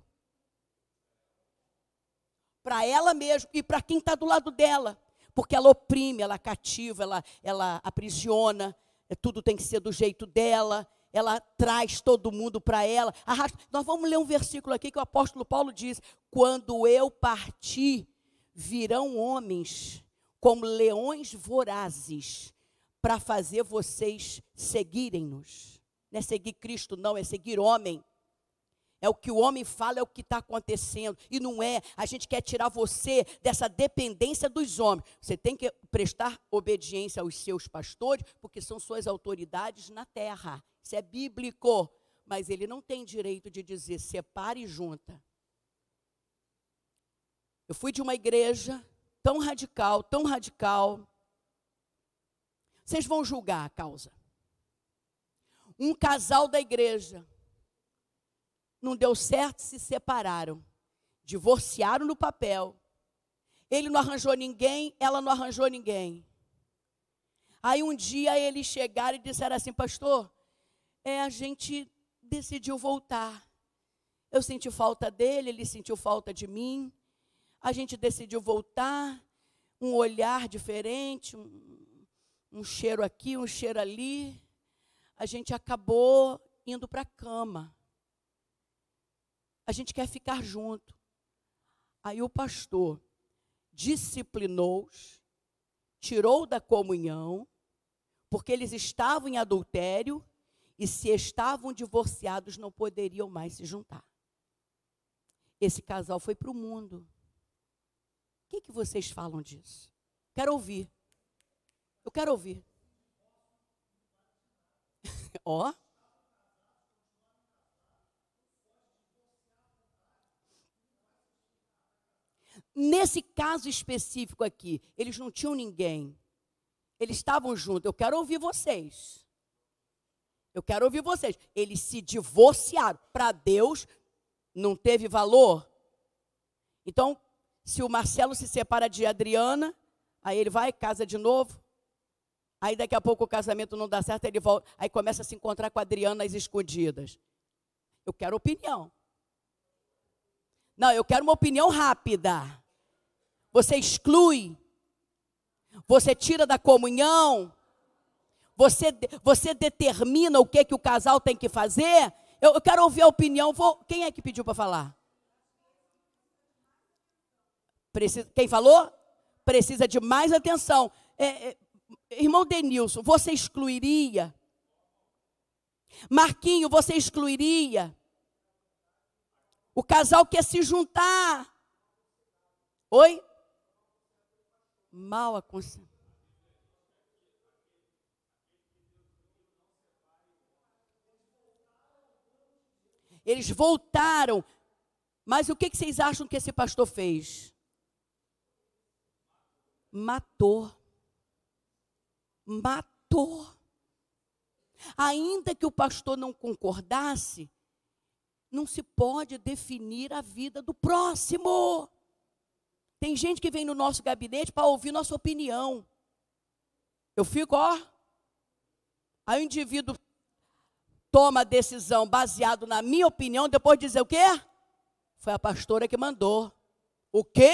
Para ela mesma e para quem está do lado dela. Porque ela oprime, ela cativa, ela, ela aprisiona, é, tudo tem que ser do jeito dela, ela traz todo mundo para ela. Arrasta. Nós vamos ler um versículo aqui que o apóstolo Paulo diz: Quando eu partir, virão homens como leões vorazes para fazer vocês seguirem-nos. Não é seguir Cristo, não, é seguir homem. É o que o homem fala, é o que está acontecendo. E não é, a gente quer tirar você dessa dependência dos homens. Você tem que prestar obediência aos seus pastores, porque são suas autoridades na terra. Isso é bíblico. Mas ele não tem direito de dizer separe e junta. Eu fui de uma igreja tão radical, tão radical. Vocês vão julgar a causa. Um casal da igreja não deu certo, se separaram. Divorciaram no papel. Ele não arranjou ninguém, ela não arranjou ninguém. Aí um dia eles chegaram e disseram assim, pastor, é, a gente decidiu voltar. Eu senti falta dele, ele sentiu falta de mim. A gente decidiu voltar, um olhar diferente, um, um cheiro aqui, um cheiro ali. A gente acabou indo para a cama. A gente quer ficar junto. Aí o pastor disciplinou-os, tirou da comunhão, porque eles estavam em adultério e se estavam divorciados não poderiam mais se juntar. Esse casal foi para o mundo. O que, que vocês falam disso? Quero ouvir. Eu quero ouvir. (laughs) Ó. oh. Nesse caso específico aqui, eles não tinham ninguém. Eles estavam juntos. Eu quero ouvir vocês. Eu quero ouvir vocês. Eles se divorciaram. Para Deus, não teve valor. Então, se o Marcelo se separa de Adriana, aí ele vai, casa de novo. Aí daqui a pouco o casamento não dá certo, ele volta. Aí começa a se encontrar com a Adriana às escondidas. Eu quero opinião. Não, eu quero uma opinião rápida. Você exclui. Você tira da comunhão você, você determina o que, que o casal tem que fazer? Eu, eu quero ouvir a opinião. Vou, quem é que pediu para falar? Precisa, quem falou? Precisa de mais atenção. É, é, irmão Denilson, você excluiria? Marquinho, você excluiria? O casal quer se juntar. Oi? Mal aconselhado. Eles voltaram. Mas o que, vocês acham que esse pastor fez? Matou. Matou. Ainda que o pastor não concordasse, não se pode definir a vida do próximo. Tem gente que vem no nosso gabinete para ouvir nossa opinião. Eu fico, ó. Aí o indivíduo toma a decisão baseado na minha opinião, depois dizer o quê? Foi a pastora que mandou. O quê?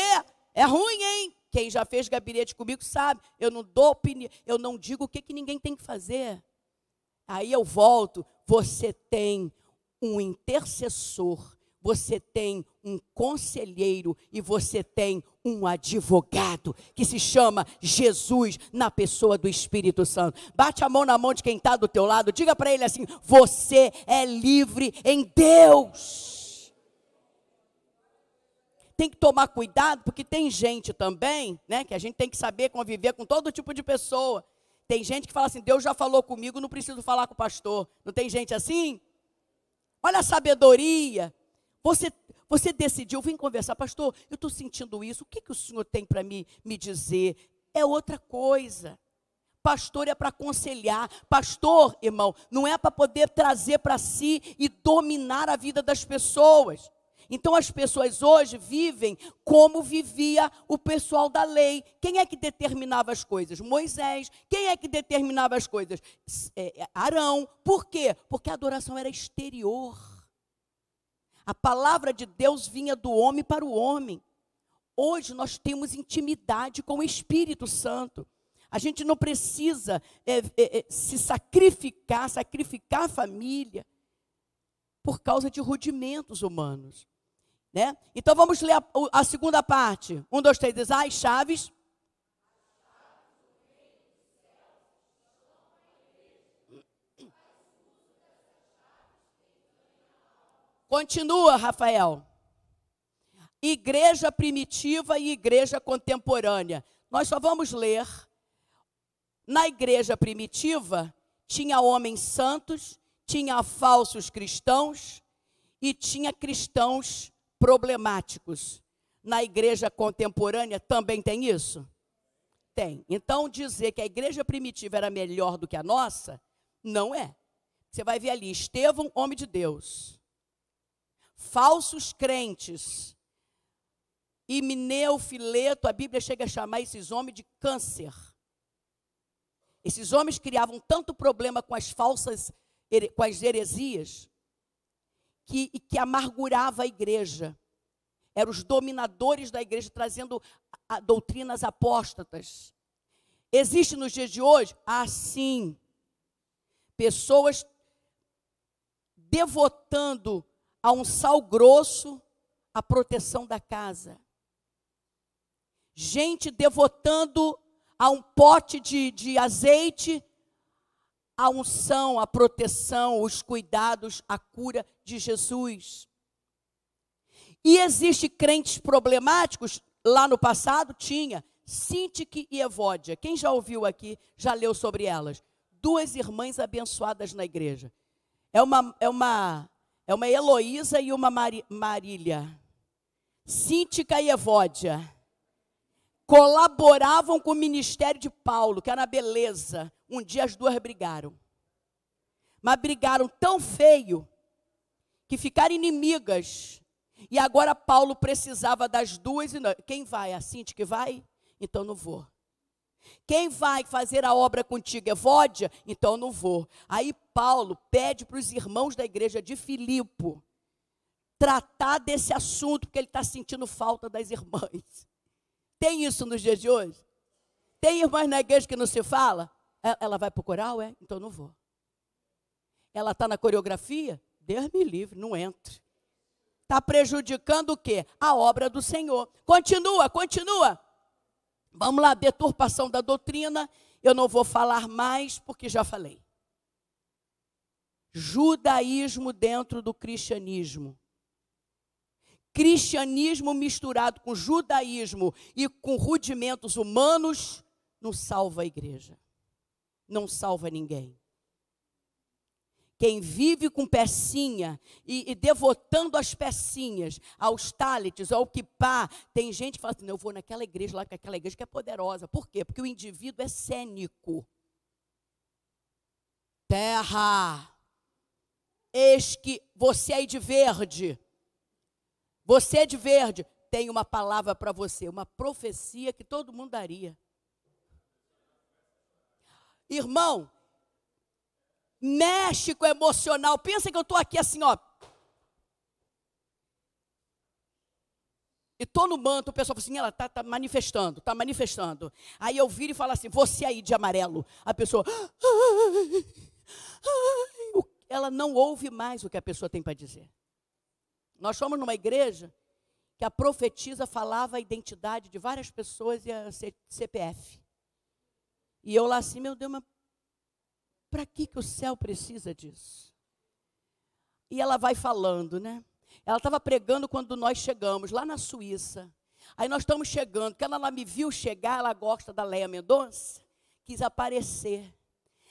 É ruim, hein? Quem já fez gabinete comigo sabe. Eu não dou opinião, eu não digo o que, que ninguém tem que fazer. Aí eu volto. Você tem um intercessor você tem um conselheiro e você tem um advogado que se chama Jesus na pessoa do Espírito Santo. Bate a mão na mão de quem está do teu lado, diga para ele assim: você é livre em Deus. Tem que tomar cuidado, porque tem gente também, né, que a gente tem que saber conviver com todo tipo de pessoa. Tem gente que fala assim: Deus já falou comigo, não preciso falar com o pastor. Não tem gente assim? Olha a sabedoria. Você, você decidiu, vim conversar, pastor, eu estou sentindo isso, o que, que o senhor tem para me, me dizer? É outra coisa. Pastor é para aconselhar. Pastor, irmão, não é para poder trazer para si e dominar a vida das pessoas. Então as pessoas hoje vivem como vivia o pessoal da lei. Quem é que determinava as coisas? Moisés. Quem é que determinava as coisas? É, Arão. Por quê? Porque a adoração era exterior. A palavra de Deus vinha do homem para o homem. Hoje nós temos intimidade com o Espírito Santo. A gente não precisa é, é, é, se sacrificar, sacrificar a família por causa de rudimentos humanos. Né? Então vamos ler a, a segunda parte. Um, dois, três, diz, as chaves. Continua, Rafael. Igreja primitiva e igreja contemporânea. Nós só vamos ler. Na igreja primitiva, tinha homens santos, tinha falsos cristãos e tinha cristãos problemáticos. Na igreja contemporânea também tem isso? Tem. Então, dizer que a igreja primitiva era melhor do que a nossa, não é. Você vai ver ali, Estevão, homem de Deus falsos crentes. E Mineu, Fileto, a Bíblia chega a chamar esses homens de câncer. Esses homens criavam tanto problema com as falsas, com as heresias, que, que amargurava a igreja. Eram os dominadores da igreja, trazendo a, a, doutrinas apóstatas. Existe nos dias de hoje? Assim. Pessoas devotando a um sal grosso a proteção da casa. Gente devotando a um pote de, de azeite a unção, a proteção, os cuidados, a cura de Jesus. E existe crentes problemáticos, lá no passado tinha, Sintique e Evódia. Quem já ouviu aqui, já leu sobre elas. Duas irmãs abençoadas na igreja. É uma, é uma é uma Heloísa e uma Marília. Cíntica e Evódia. Colaboravam com o ministério de Paulo, que era na beleza. Um dia as duas brigaram. Mas brigaram tão feio que ficaram inimigas. E agora Paulo precisava das duas. E não. Quem vai? A Cintia que vai? Então não vou. Quem vai fazer a obra contigo é Vódia? Então não vou. Aí Paulo pede para os irmãos da igreja de Filipo tratar desse assunto, porque ele está sentindo falta das irmãs. Tem isso nos dias de hoje? Tem irmãs na igreja que não se fala? É, ela vai para o coral? É? Então não vou. Ela está na coreografia? Deus me livre, não entre. Está prejudicando o quê? A obra do Senhor. Continua, continua. Vamos lá, deturpação da doutrina. Eu não vou falar mais porque já falei. Judaísmo dentro do cristianismo. Cristianismo misturado com judaísmo e com rudimentos humanos não salva a igreja. Não salva ninguém. Quem vive com pecinha e, e, devotando as pecinhas, aos talites, ao kipá, tem gente que fala assim, eu vou naquela igreja lá, que aquela igreja que é poderosa. Por quê? Porque o indivíduo é cênico. Terra, eis que você é de verde, você é de verde, tem uma palavra para você, uma profecia que todo mundo daria. Irmão, mexe com o emocional. Pensa que eu estou aqui assim, ó. E estou no manto, o pessoal fala assim, ela está tá manifestando, está manifestando. Aí eu viro e falo assim, você aí de amarelo. A pessoa, ai, ai, ela não ouve mais o que a pessoa tem para dizer. Nós fomos numa igreja que a profetisa falava a identidade de várias pessoas e a CPF. E eu lá assim, meu Deus, mas para que, que o céu precisa disso? E ela vai falando, né? Ela estava pregando quando nós chegamos, lá na Suíça. Aí nós estamos chegando, quando ela me viu chegar, ela gosta da Leia Mendonça, quis aparecer.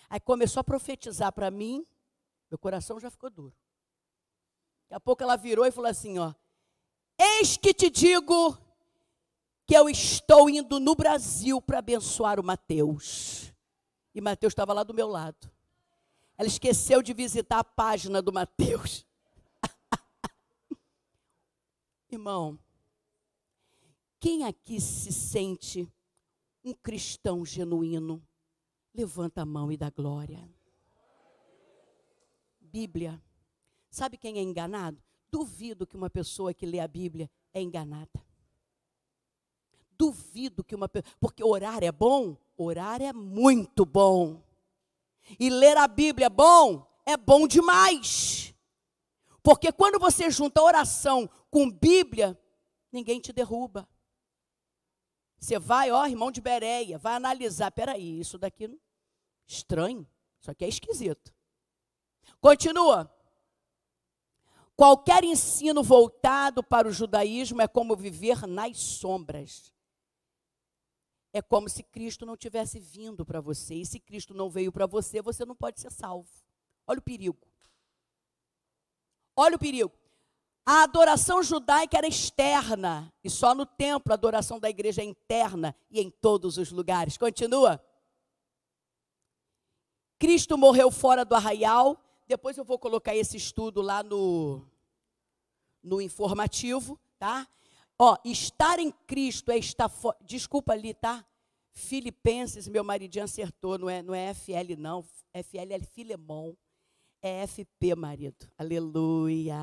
Aí começou a profetizar para mim, meu coração já ficou duro. Daqui a pouco ela virou e falou assim: ó, eis que te digo que eu estou indo no Brasil para abençoar o Mateus. E Mateus estava lá do meu lado. Ela esqueceu de visitar a página do Mateus. (laughs) Irmão, quem aqui se sente um cristão genuíno? Levanta a mão e dá glória. Bíblia. Sabe quem é enganado? Duvido que uma pessoa que lê a Bíblia é enganada. Duvido que uma pessoa. Porque orar é bom? Orar é muito bom. E ler a Bíblia é bom? É bom demais. Porque quando você junta oração com Bíblia, ninguém te derruba. Você vai, ó, irmão de Bereia, vai analisar. Peraí, isso daqui estranho. Isso aqui é esquisito. Continua. Qualquer ensino voltado para o judaísmo é como viver nas sombras. É como se Cristo não tivesse vindo para você. E se Cristo não veio para você, você não pode ser salvo. Olha o perigo. Olha o perigo. A adoração judaica era externa, e só no templo a adoração da igreja é interna e em todos os lugares. Continua. Cristo morreu fora do arraial. Depois eu vou colocar esse estudo lá no, no informativo, tá? Ó, estar em Cristo é estar fora. Desculpa ali, tá? Filipenses, meu maridinho acertou, não é, não é FL, não. FL é Filemão. É FP, marido. Aleluia.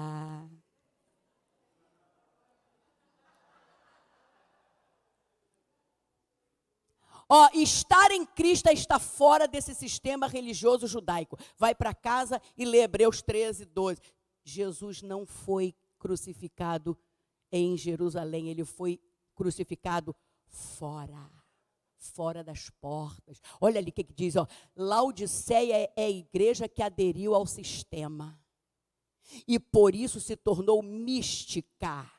Ó, estar em Cristo é estar fora desse sistema religioso judaico. Vai para casa e lê Hebreus 13, 12. Jesus não foi crucificado em Jerusalém, ele foi crucificado fora. Fora das portas. Olha ali o que, que diz, ó. Laodiceia é a igreja que aderiu ao sistema. E por isso se tornou mística.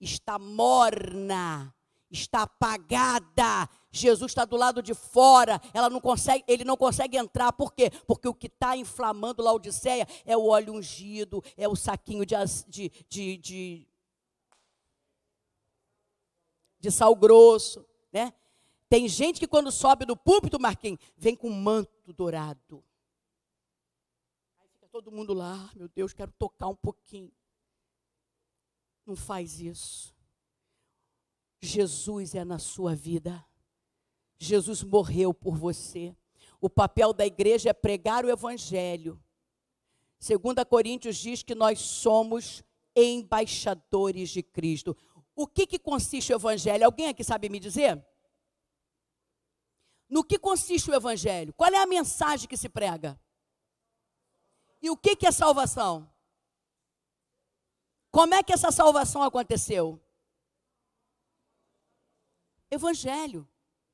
Está morna está apagada. Jesus está do lado de fora, ela não consegue, ele não consegue entrar. Por quê? Porque o que está inflamando Laodiceia é o óleo ungido, é o saquinho de, de, de, de, de sal grosso, né? Tem gente que quando sobe no púlpito, Marquinhos, vem com manto dourado. Aí fica todo mundo lá, meu Deus, quero tocar um pouquinho. Não faz isso. Jesus é na sua vida. Jesus morreu por você. O papel da igreja é pregar o evangelho. 2 Coríntios diz que nós somos embaixadores de Cristo. O que, que consiste o evangelho? Alguém aqui sabe me dizer? No que consiste o evangelho? Qual é a mensagem que se prega? E o que, que é salvação? Como é que essa salvação aconteceu? Evangelho.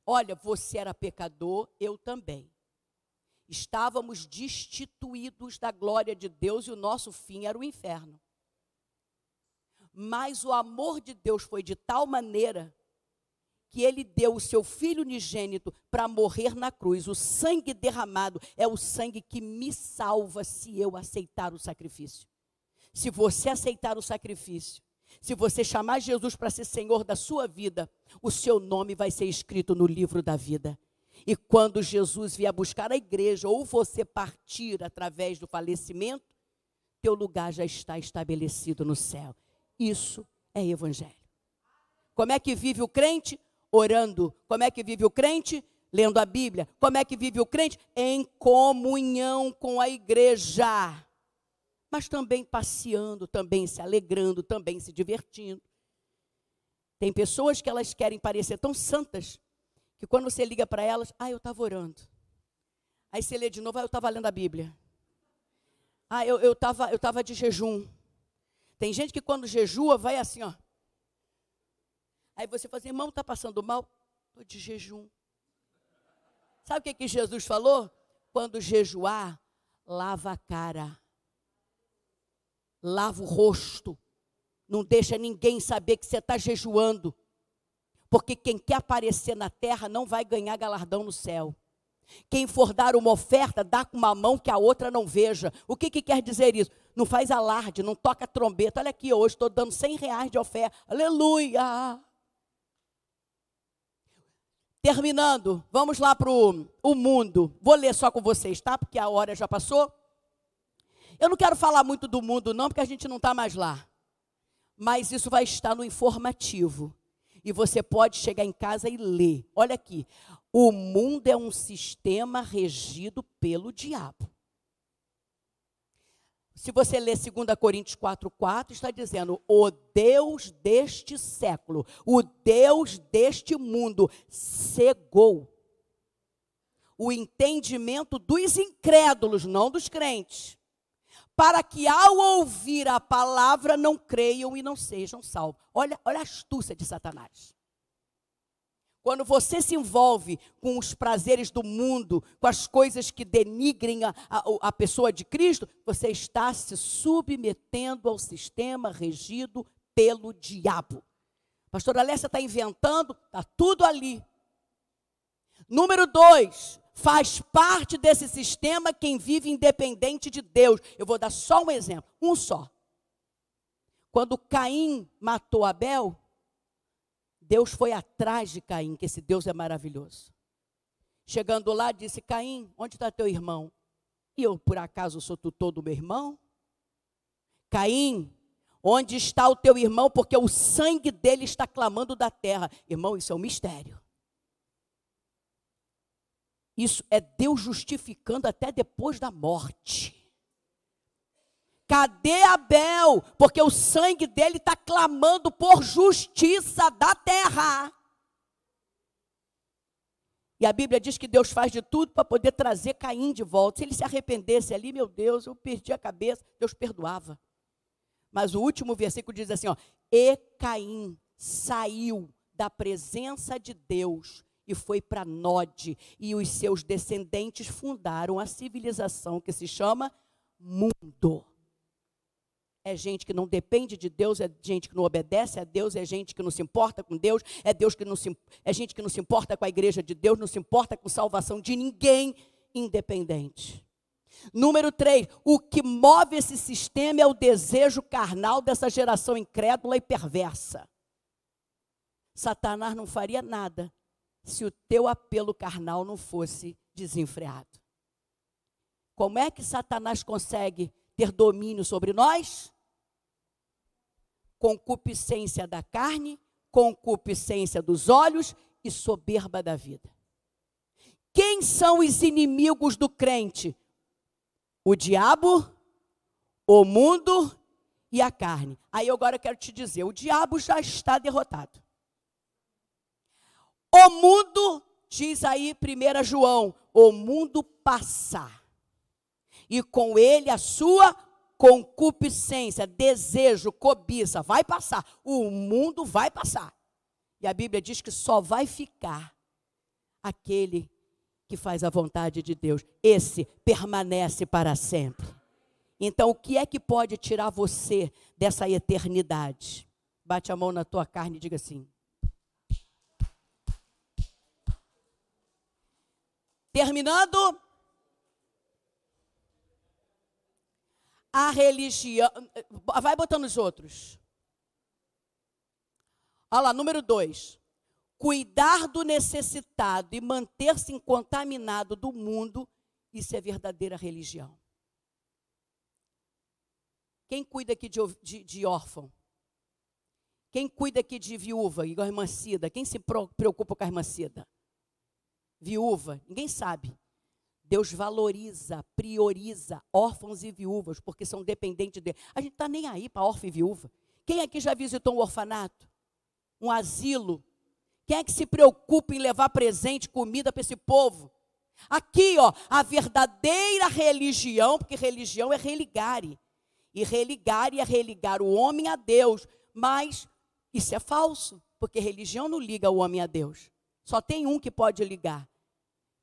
Olha, você era pecador, eu também. Estávamos destituídos da glória de Deus e o nosso fim era o inferno. Mas o amor de Deus foi de tal maneira que ele deu o seu filho unigênito para morrer na cruz. O sangue derramado é o sangue que me salva se eu aceitar o sacrifício. Se você aceitar o sacrifício, se você chamar Jesus para ser Senhor da sua vida, o seu nome vai ser escrito no livro da vida. E quando Jesus vier buscar a igreja, ou você partir através do falecimento, teu lugar já está estabelecido no céu. Isso é evangelho. Como é que vive o crente? Orando. Como é que vive o crente? Lendo a Bíblia. Como é que vive o crente? Em comunhão com a igreja mas também passeando, também se alegrando, também se divertindo. Tem pessoas que elas querem parecer tão santas que quando você liga para elas, ah, eu estava orando. Aí você lê de novo, ah, eu estava lendo a Bíblia. Ah, eu estava eu tava de jejum. Tem gente que quando jejua vai assim, ó. Aí você fala assim, irmão, está passando mal? Estou de jejum. Sabe o que, que Jesus falou? Quando jejuar, lava a cara, lava o rosto, não deixa ninguém saber que você está jejuando, porque quem quer aparecer na terra não vai ganhar galardão no céu. Quem for dar uma oferta, dá com uma mão que a outra não veja. O que, que quer dizer isso? Não faz alarde, não toca trombeta. Olha aqui, hoje estou dando 100 reais de oferta. Aleluia! Terminando, vamos lá para o mundo. Vou ler só com vocês, tá? Porque a hora já passou. Eu não quero falar muito do mundo, não, porque a gente não está mais lá. Mas isso vai estar no informativo. E você pode chegar em casa e ler. Olha aqui. O mundo é um sistema regido pelo diabo. Se você ler 2 Coríntios 4,4, está dizendo: o Deus deste século, o Deus deste mundo, cegou o entendimento dos incrédulos, não dos crentes, para que ao ouvir a palavra não creiam e não sejam salvos. Olha, olha a astúcia de Satanás. Quando você se envolve com os prazeres do mundo, com as coisas que denigrem a, a, a, pessoa de Cristo, você está se submetendo ao sistema regido pelo diabo. Pastor Alessia está inventando, está tudo ali. Número dois, faz parte desse sistema quem vive independente de Deus. Eu vou dar só um exemplo, um só. Quando Caim matou Abel, Deus foi atrás de Caim, que esse Deus é maravilhoso. Chegando lá, disse: Caim, onde está teu irmão? E eu, por acaso, sou tutor do meu irmão? Caim, onde está o teu irmão? Porque o sangue dele está clamando da terra. Irmão, isso é um mistério. Isso é Deus justificando até depois da morte. Cadê Abel? Porque o sangue dele está clamando por justiça da terra. E a Bíblia diz que Deus faz de tudo para poder trazer Caim de volta. Se ele se arrependesse ali, meu Deus, eu perdi a cabeça, Deus perdoava. Mas o último versículo diz assim: ó, e Caim saiu da presença de Deus e foi para Nod, e os seus descendentes fundaram a civilização que se chama mundo é gente que não depende de Deus, é gente que não obedece a Deus, é gente que não se importa com Deus, é Deus que não se, é gente que não se importa com a igreja de Deus, não se importa com salvação de ninguém independente. Número 3, o que move esse sistema é o desejo carnal dessa geração incrédula e perversa. Satanás não faria nada se o teu apelo carnal não fosse desenfreado. Como é que Satanás consegue ter domínio sobre nós? Concupiscência da carne, concupiscência dos olhos e soberba da vida. Quem são os inimigos do crente? O diabo, o mundo e a carne. Aí agora eu quero te dizer: o diabo já está derrotado. O mundo, diz aí 1 João, o mundo passar, e com ele a sua concupiscência, desejo, cobiça, vai passar. O mundo vai passar. E a Bíblia diz que só vai ficar aquele que faz a vontade de Deus. Esse permanece para sempre. Então, o que é que pode tirar você dessa eternidade? Bate a mão na tua carne e diga assim: Terminando, a religião. Vai botando os outros. Olha lá, número dois. Cuidar do necessitado e manter-se incontaminado do mundo, isso é verdadeira religião. Quem cuida aqui de, de, de órfão? Quem cuida aqui de viúva, igual a irmã Cida? Quem se preocupa com a irmã Cida? Viúva? Ninguém sabe. Deus valoriza, prioriza órfãos e viúvas, porque são dependentes dele. A gente está nem aí para órfão e viúva. Quem aqui já visitou um orfanato? Um asilo? Quem é que se preocupa em levar presente, comida para esse povo? Aqui, ó, a verdadeira religião, porque religião é religare. e religar e religar o homem a Deus, mas isso é falso, porque religião não liga o homem a Deus. Só tem um que pode ligar.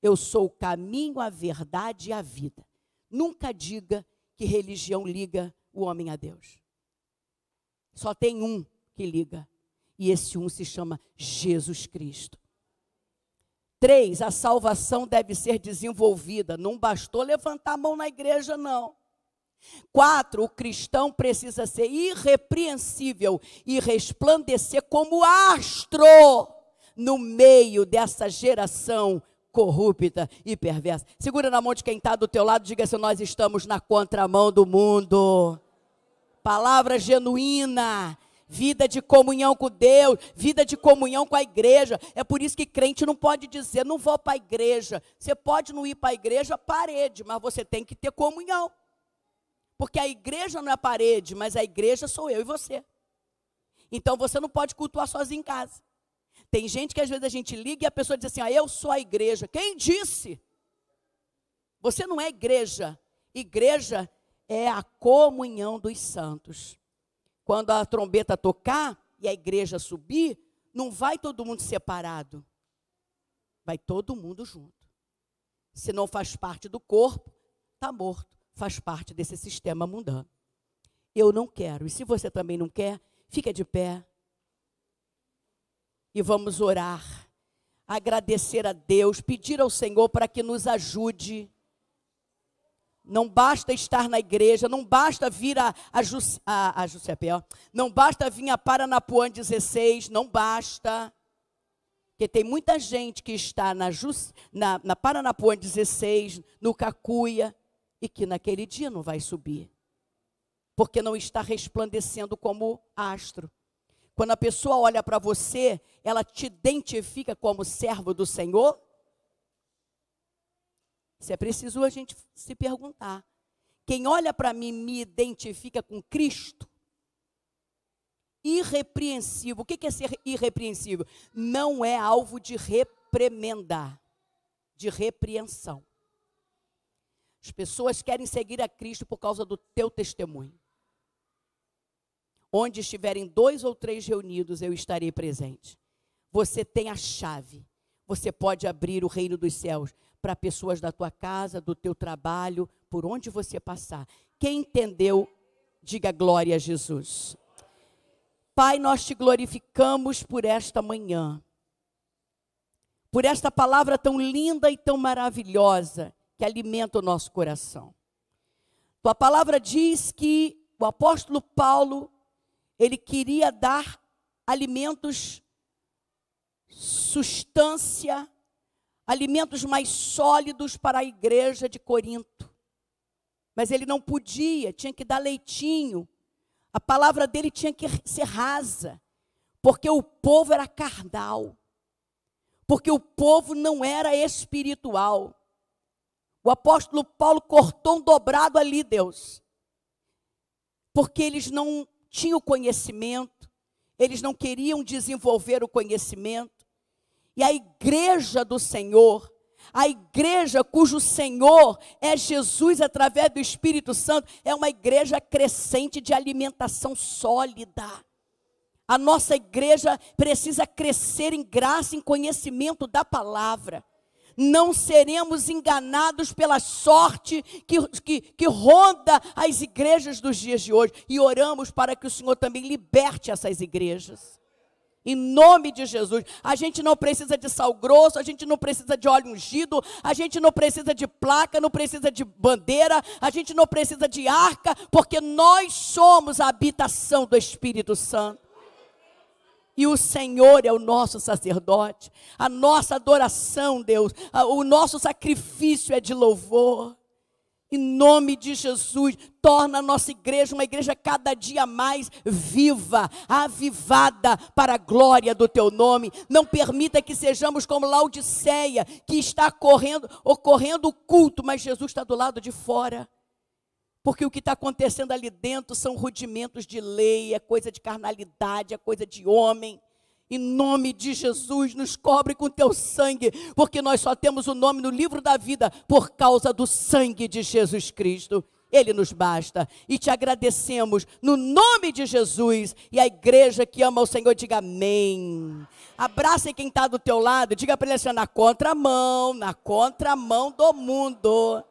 Eu sou o caminho, a verdade e a vida. Nunca diga que religião liga o homem a Deus. Só tem um que liga. E esse um se chama Jesus Cristo. Três, a salvação deve ser desenvolvida. Não bastou levantar a mão na igreja, não. Quatro, o cristão precisa ser irrepreensível e resplandecer como astro no meio dessa geração corrupta e perversa. Segura na mão de quem está do teu lado, diga assim: nós estamos na contramão do mundo. Palavra genuína, vida de comunhão com Deus, vida de comunhão com a igreja. É por isso que crente não pode dizer, não vou para a igreja. Você pode não ir para a igreja, parede, mas você tem que ter comunhão. Porque a igreja não é parede, mas a igreja sou eu e você. Então você não pode cultuar sozinho em casa. Tem gente que às vezes a gente liga e a pessoa diz assim: ah, eu sou a igreja. Quem disse? Você não é igreja. Igreja é a comunhão dos santos. Quando a trombeta tocar e a igreja subir, não vai todo mundo separado. Vai todo mundo junto. Se não faz parte do corpo, está morto faz parte desse sistema mundano. Eu não quero. E se você também não quer, fica de pé. E vamos orar. Agradecer a Deus, pedir ao Senhor para que nos ajude. Não basta estar na igreja, não basta vir a, a, Jus, a, a Jussiapé, não basta vir a Paranapuã 16, não basta. Porque tem muita gente que está na, Jus, na, na Paranapuã 16, no Cacuia, e que naquele dia não vai subir, porque não está resplandecendo como astro. Quando a pessoa olha para você, ela te identifica como servo do Senhor? Isso é preciso a gente se perguntar. Quem olha para mim me identifica com Cristo? Irrepreensível. O que é ser irrepreensível? Não é alvo de reprimenda, de repreensão. As pessoas querem seguir a Cristo por causa do teu testemunho. Onde estiverem dois ou três reunidos, eu estarei presente. Você tem a chave. Você pode abrir o reino dos céus para pessoas da tua casa, do teu trabalho, por onde você passar. Quem entendeu, diga glória a Jesus. Pai, nós te glorificamos por esta manhã, por esta palavra tão linda e tão maravilhosa que alimenta o nosso coração. Tua palavra diz que o apóstolo Paulo, ele queria dar alimentos, substância, alimentos mais sólidos para a igreja de Corinto. Mas ele não podia, tinha que dar leitinho. A palavra dele tinha que ser rasa, porque o povo era carnal. Porque o povo não era espiritual. O apóstolo Paulo cortou um dobrado ali, Deus. Porque eles não tinham conhecimento, eles não queriam desenvolver o conhecimento. E a igreja do Senhor, a igreja cujo Senhor é Jesus através do Espírito Santo, é uma igreja crescente de alimentação sólida. A nossa igreja precisa crescer em graça, em conhecimento da palavra não seremos enganados pela sorte que, que, que ronda as igrejas dos dias de hoje. E oramos para que o Senhor também liberte essas igrejas. Em nome de Jesus. A gente não precisa de sal grosso, a gente não precisa de óleo ungido, a gente não precisa de placa, não precisa de bandeira, a gente não precisa de arca, porque nós somos a habitação do Espírito Santo e o Senhor é o nosso sacerdote. A nossa adoração, Deus, o nosso sacrifício é de louvor. Em nome de Jesus, torna a nossa igreja uma igreja cada dia mais viva, avivada para a glória do teu nome. Não permita que sejamos como Laodiceia, que está correndo, ocorrendo o culto, mas Jesus está do lado de fora. Porque o que está acontecendo ali dentro são rudimentos de lei, é coisa de carnalidade, é coisa de homem. Em nome de Jesus, nos cobre com teu sangue, porque nós só temos o nome no livro da vida por causa do sangue de Jesus Cristo. Ele nos basta. E te agradecemos no nome de Jesus. E a igreja que ama o Senhor, diga amém. Abraça quem está do teu lado, diga para ele assim, na contramão, na contramão do mundo.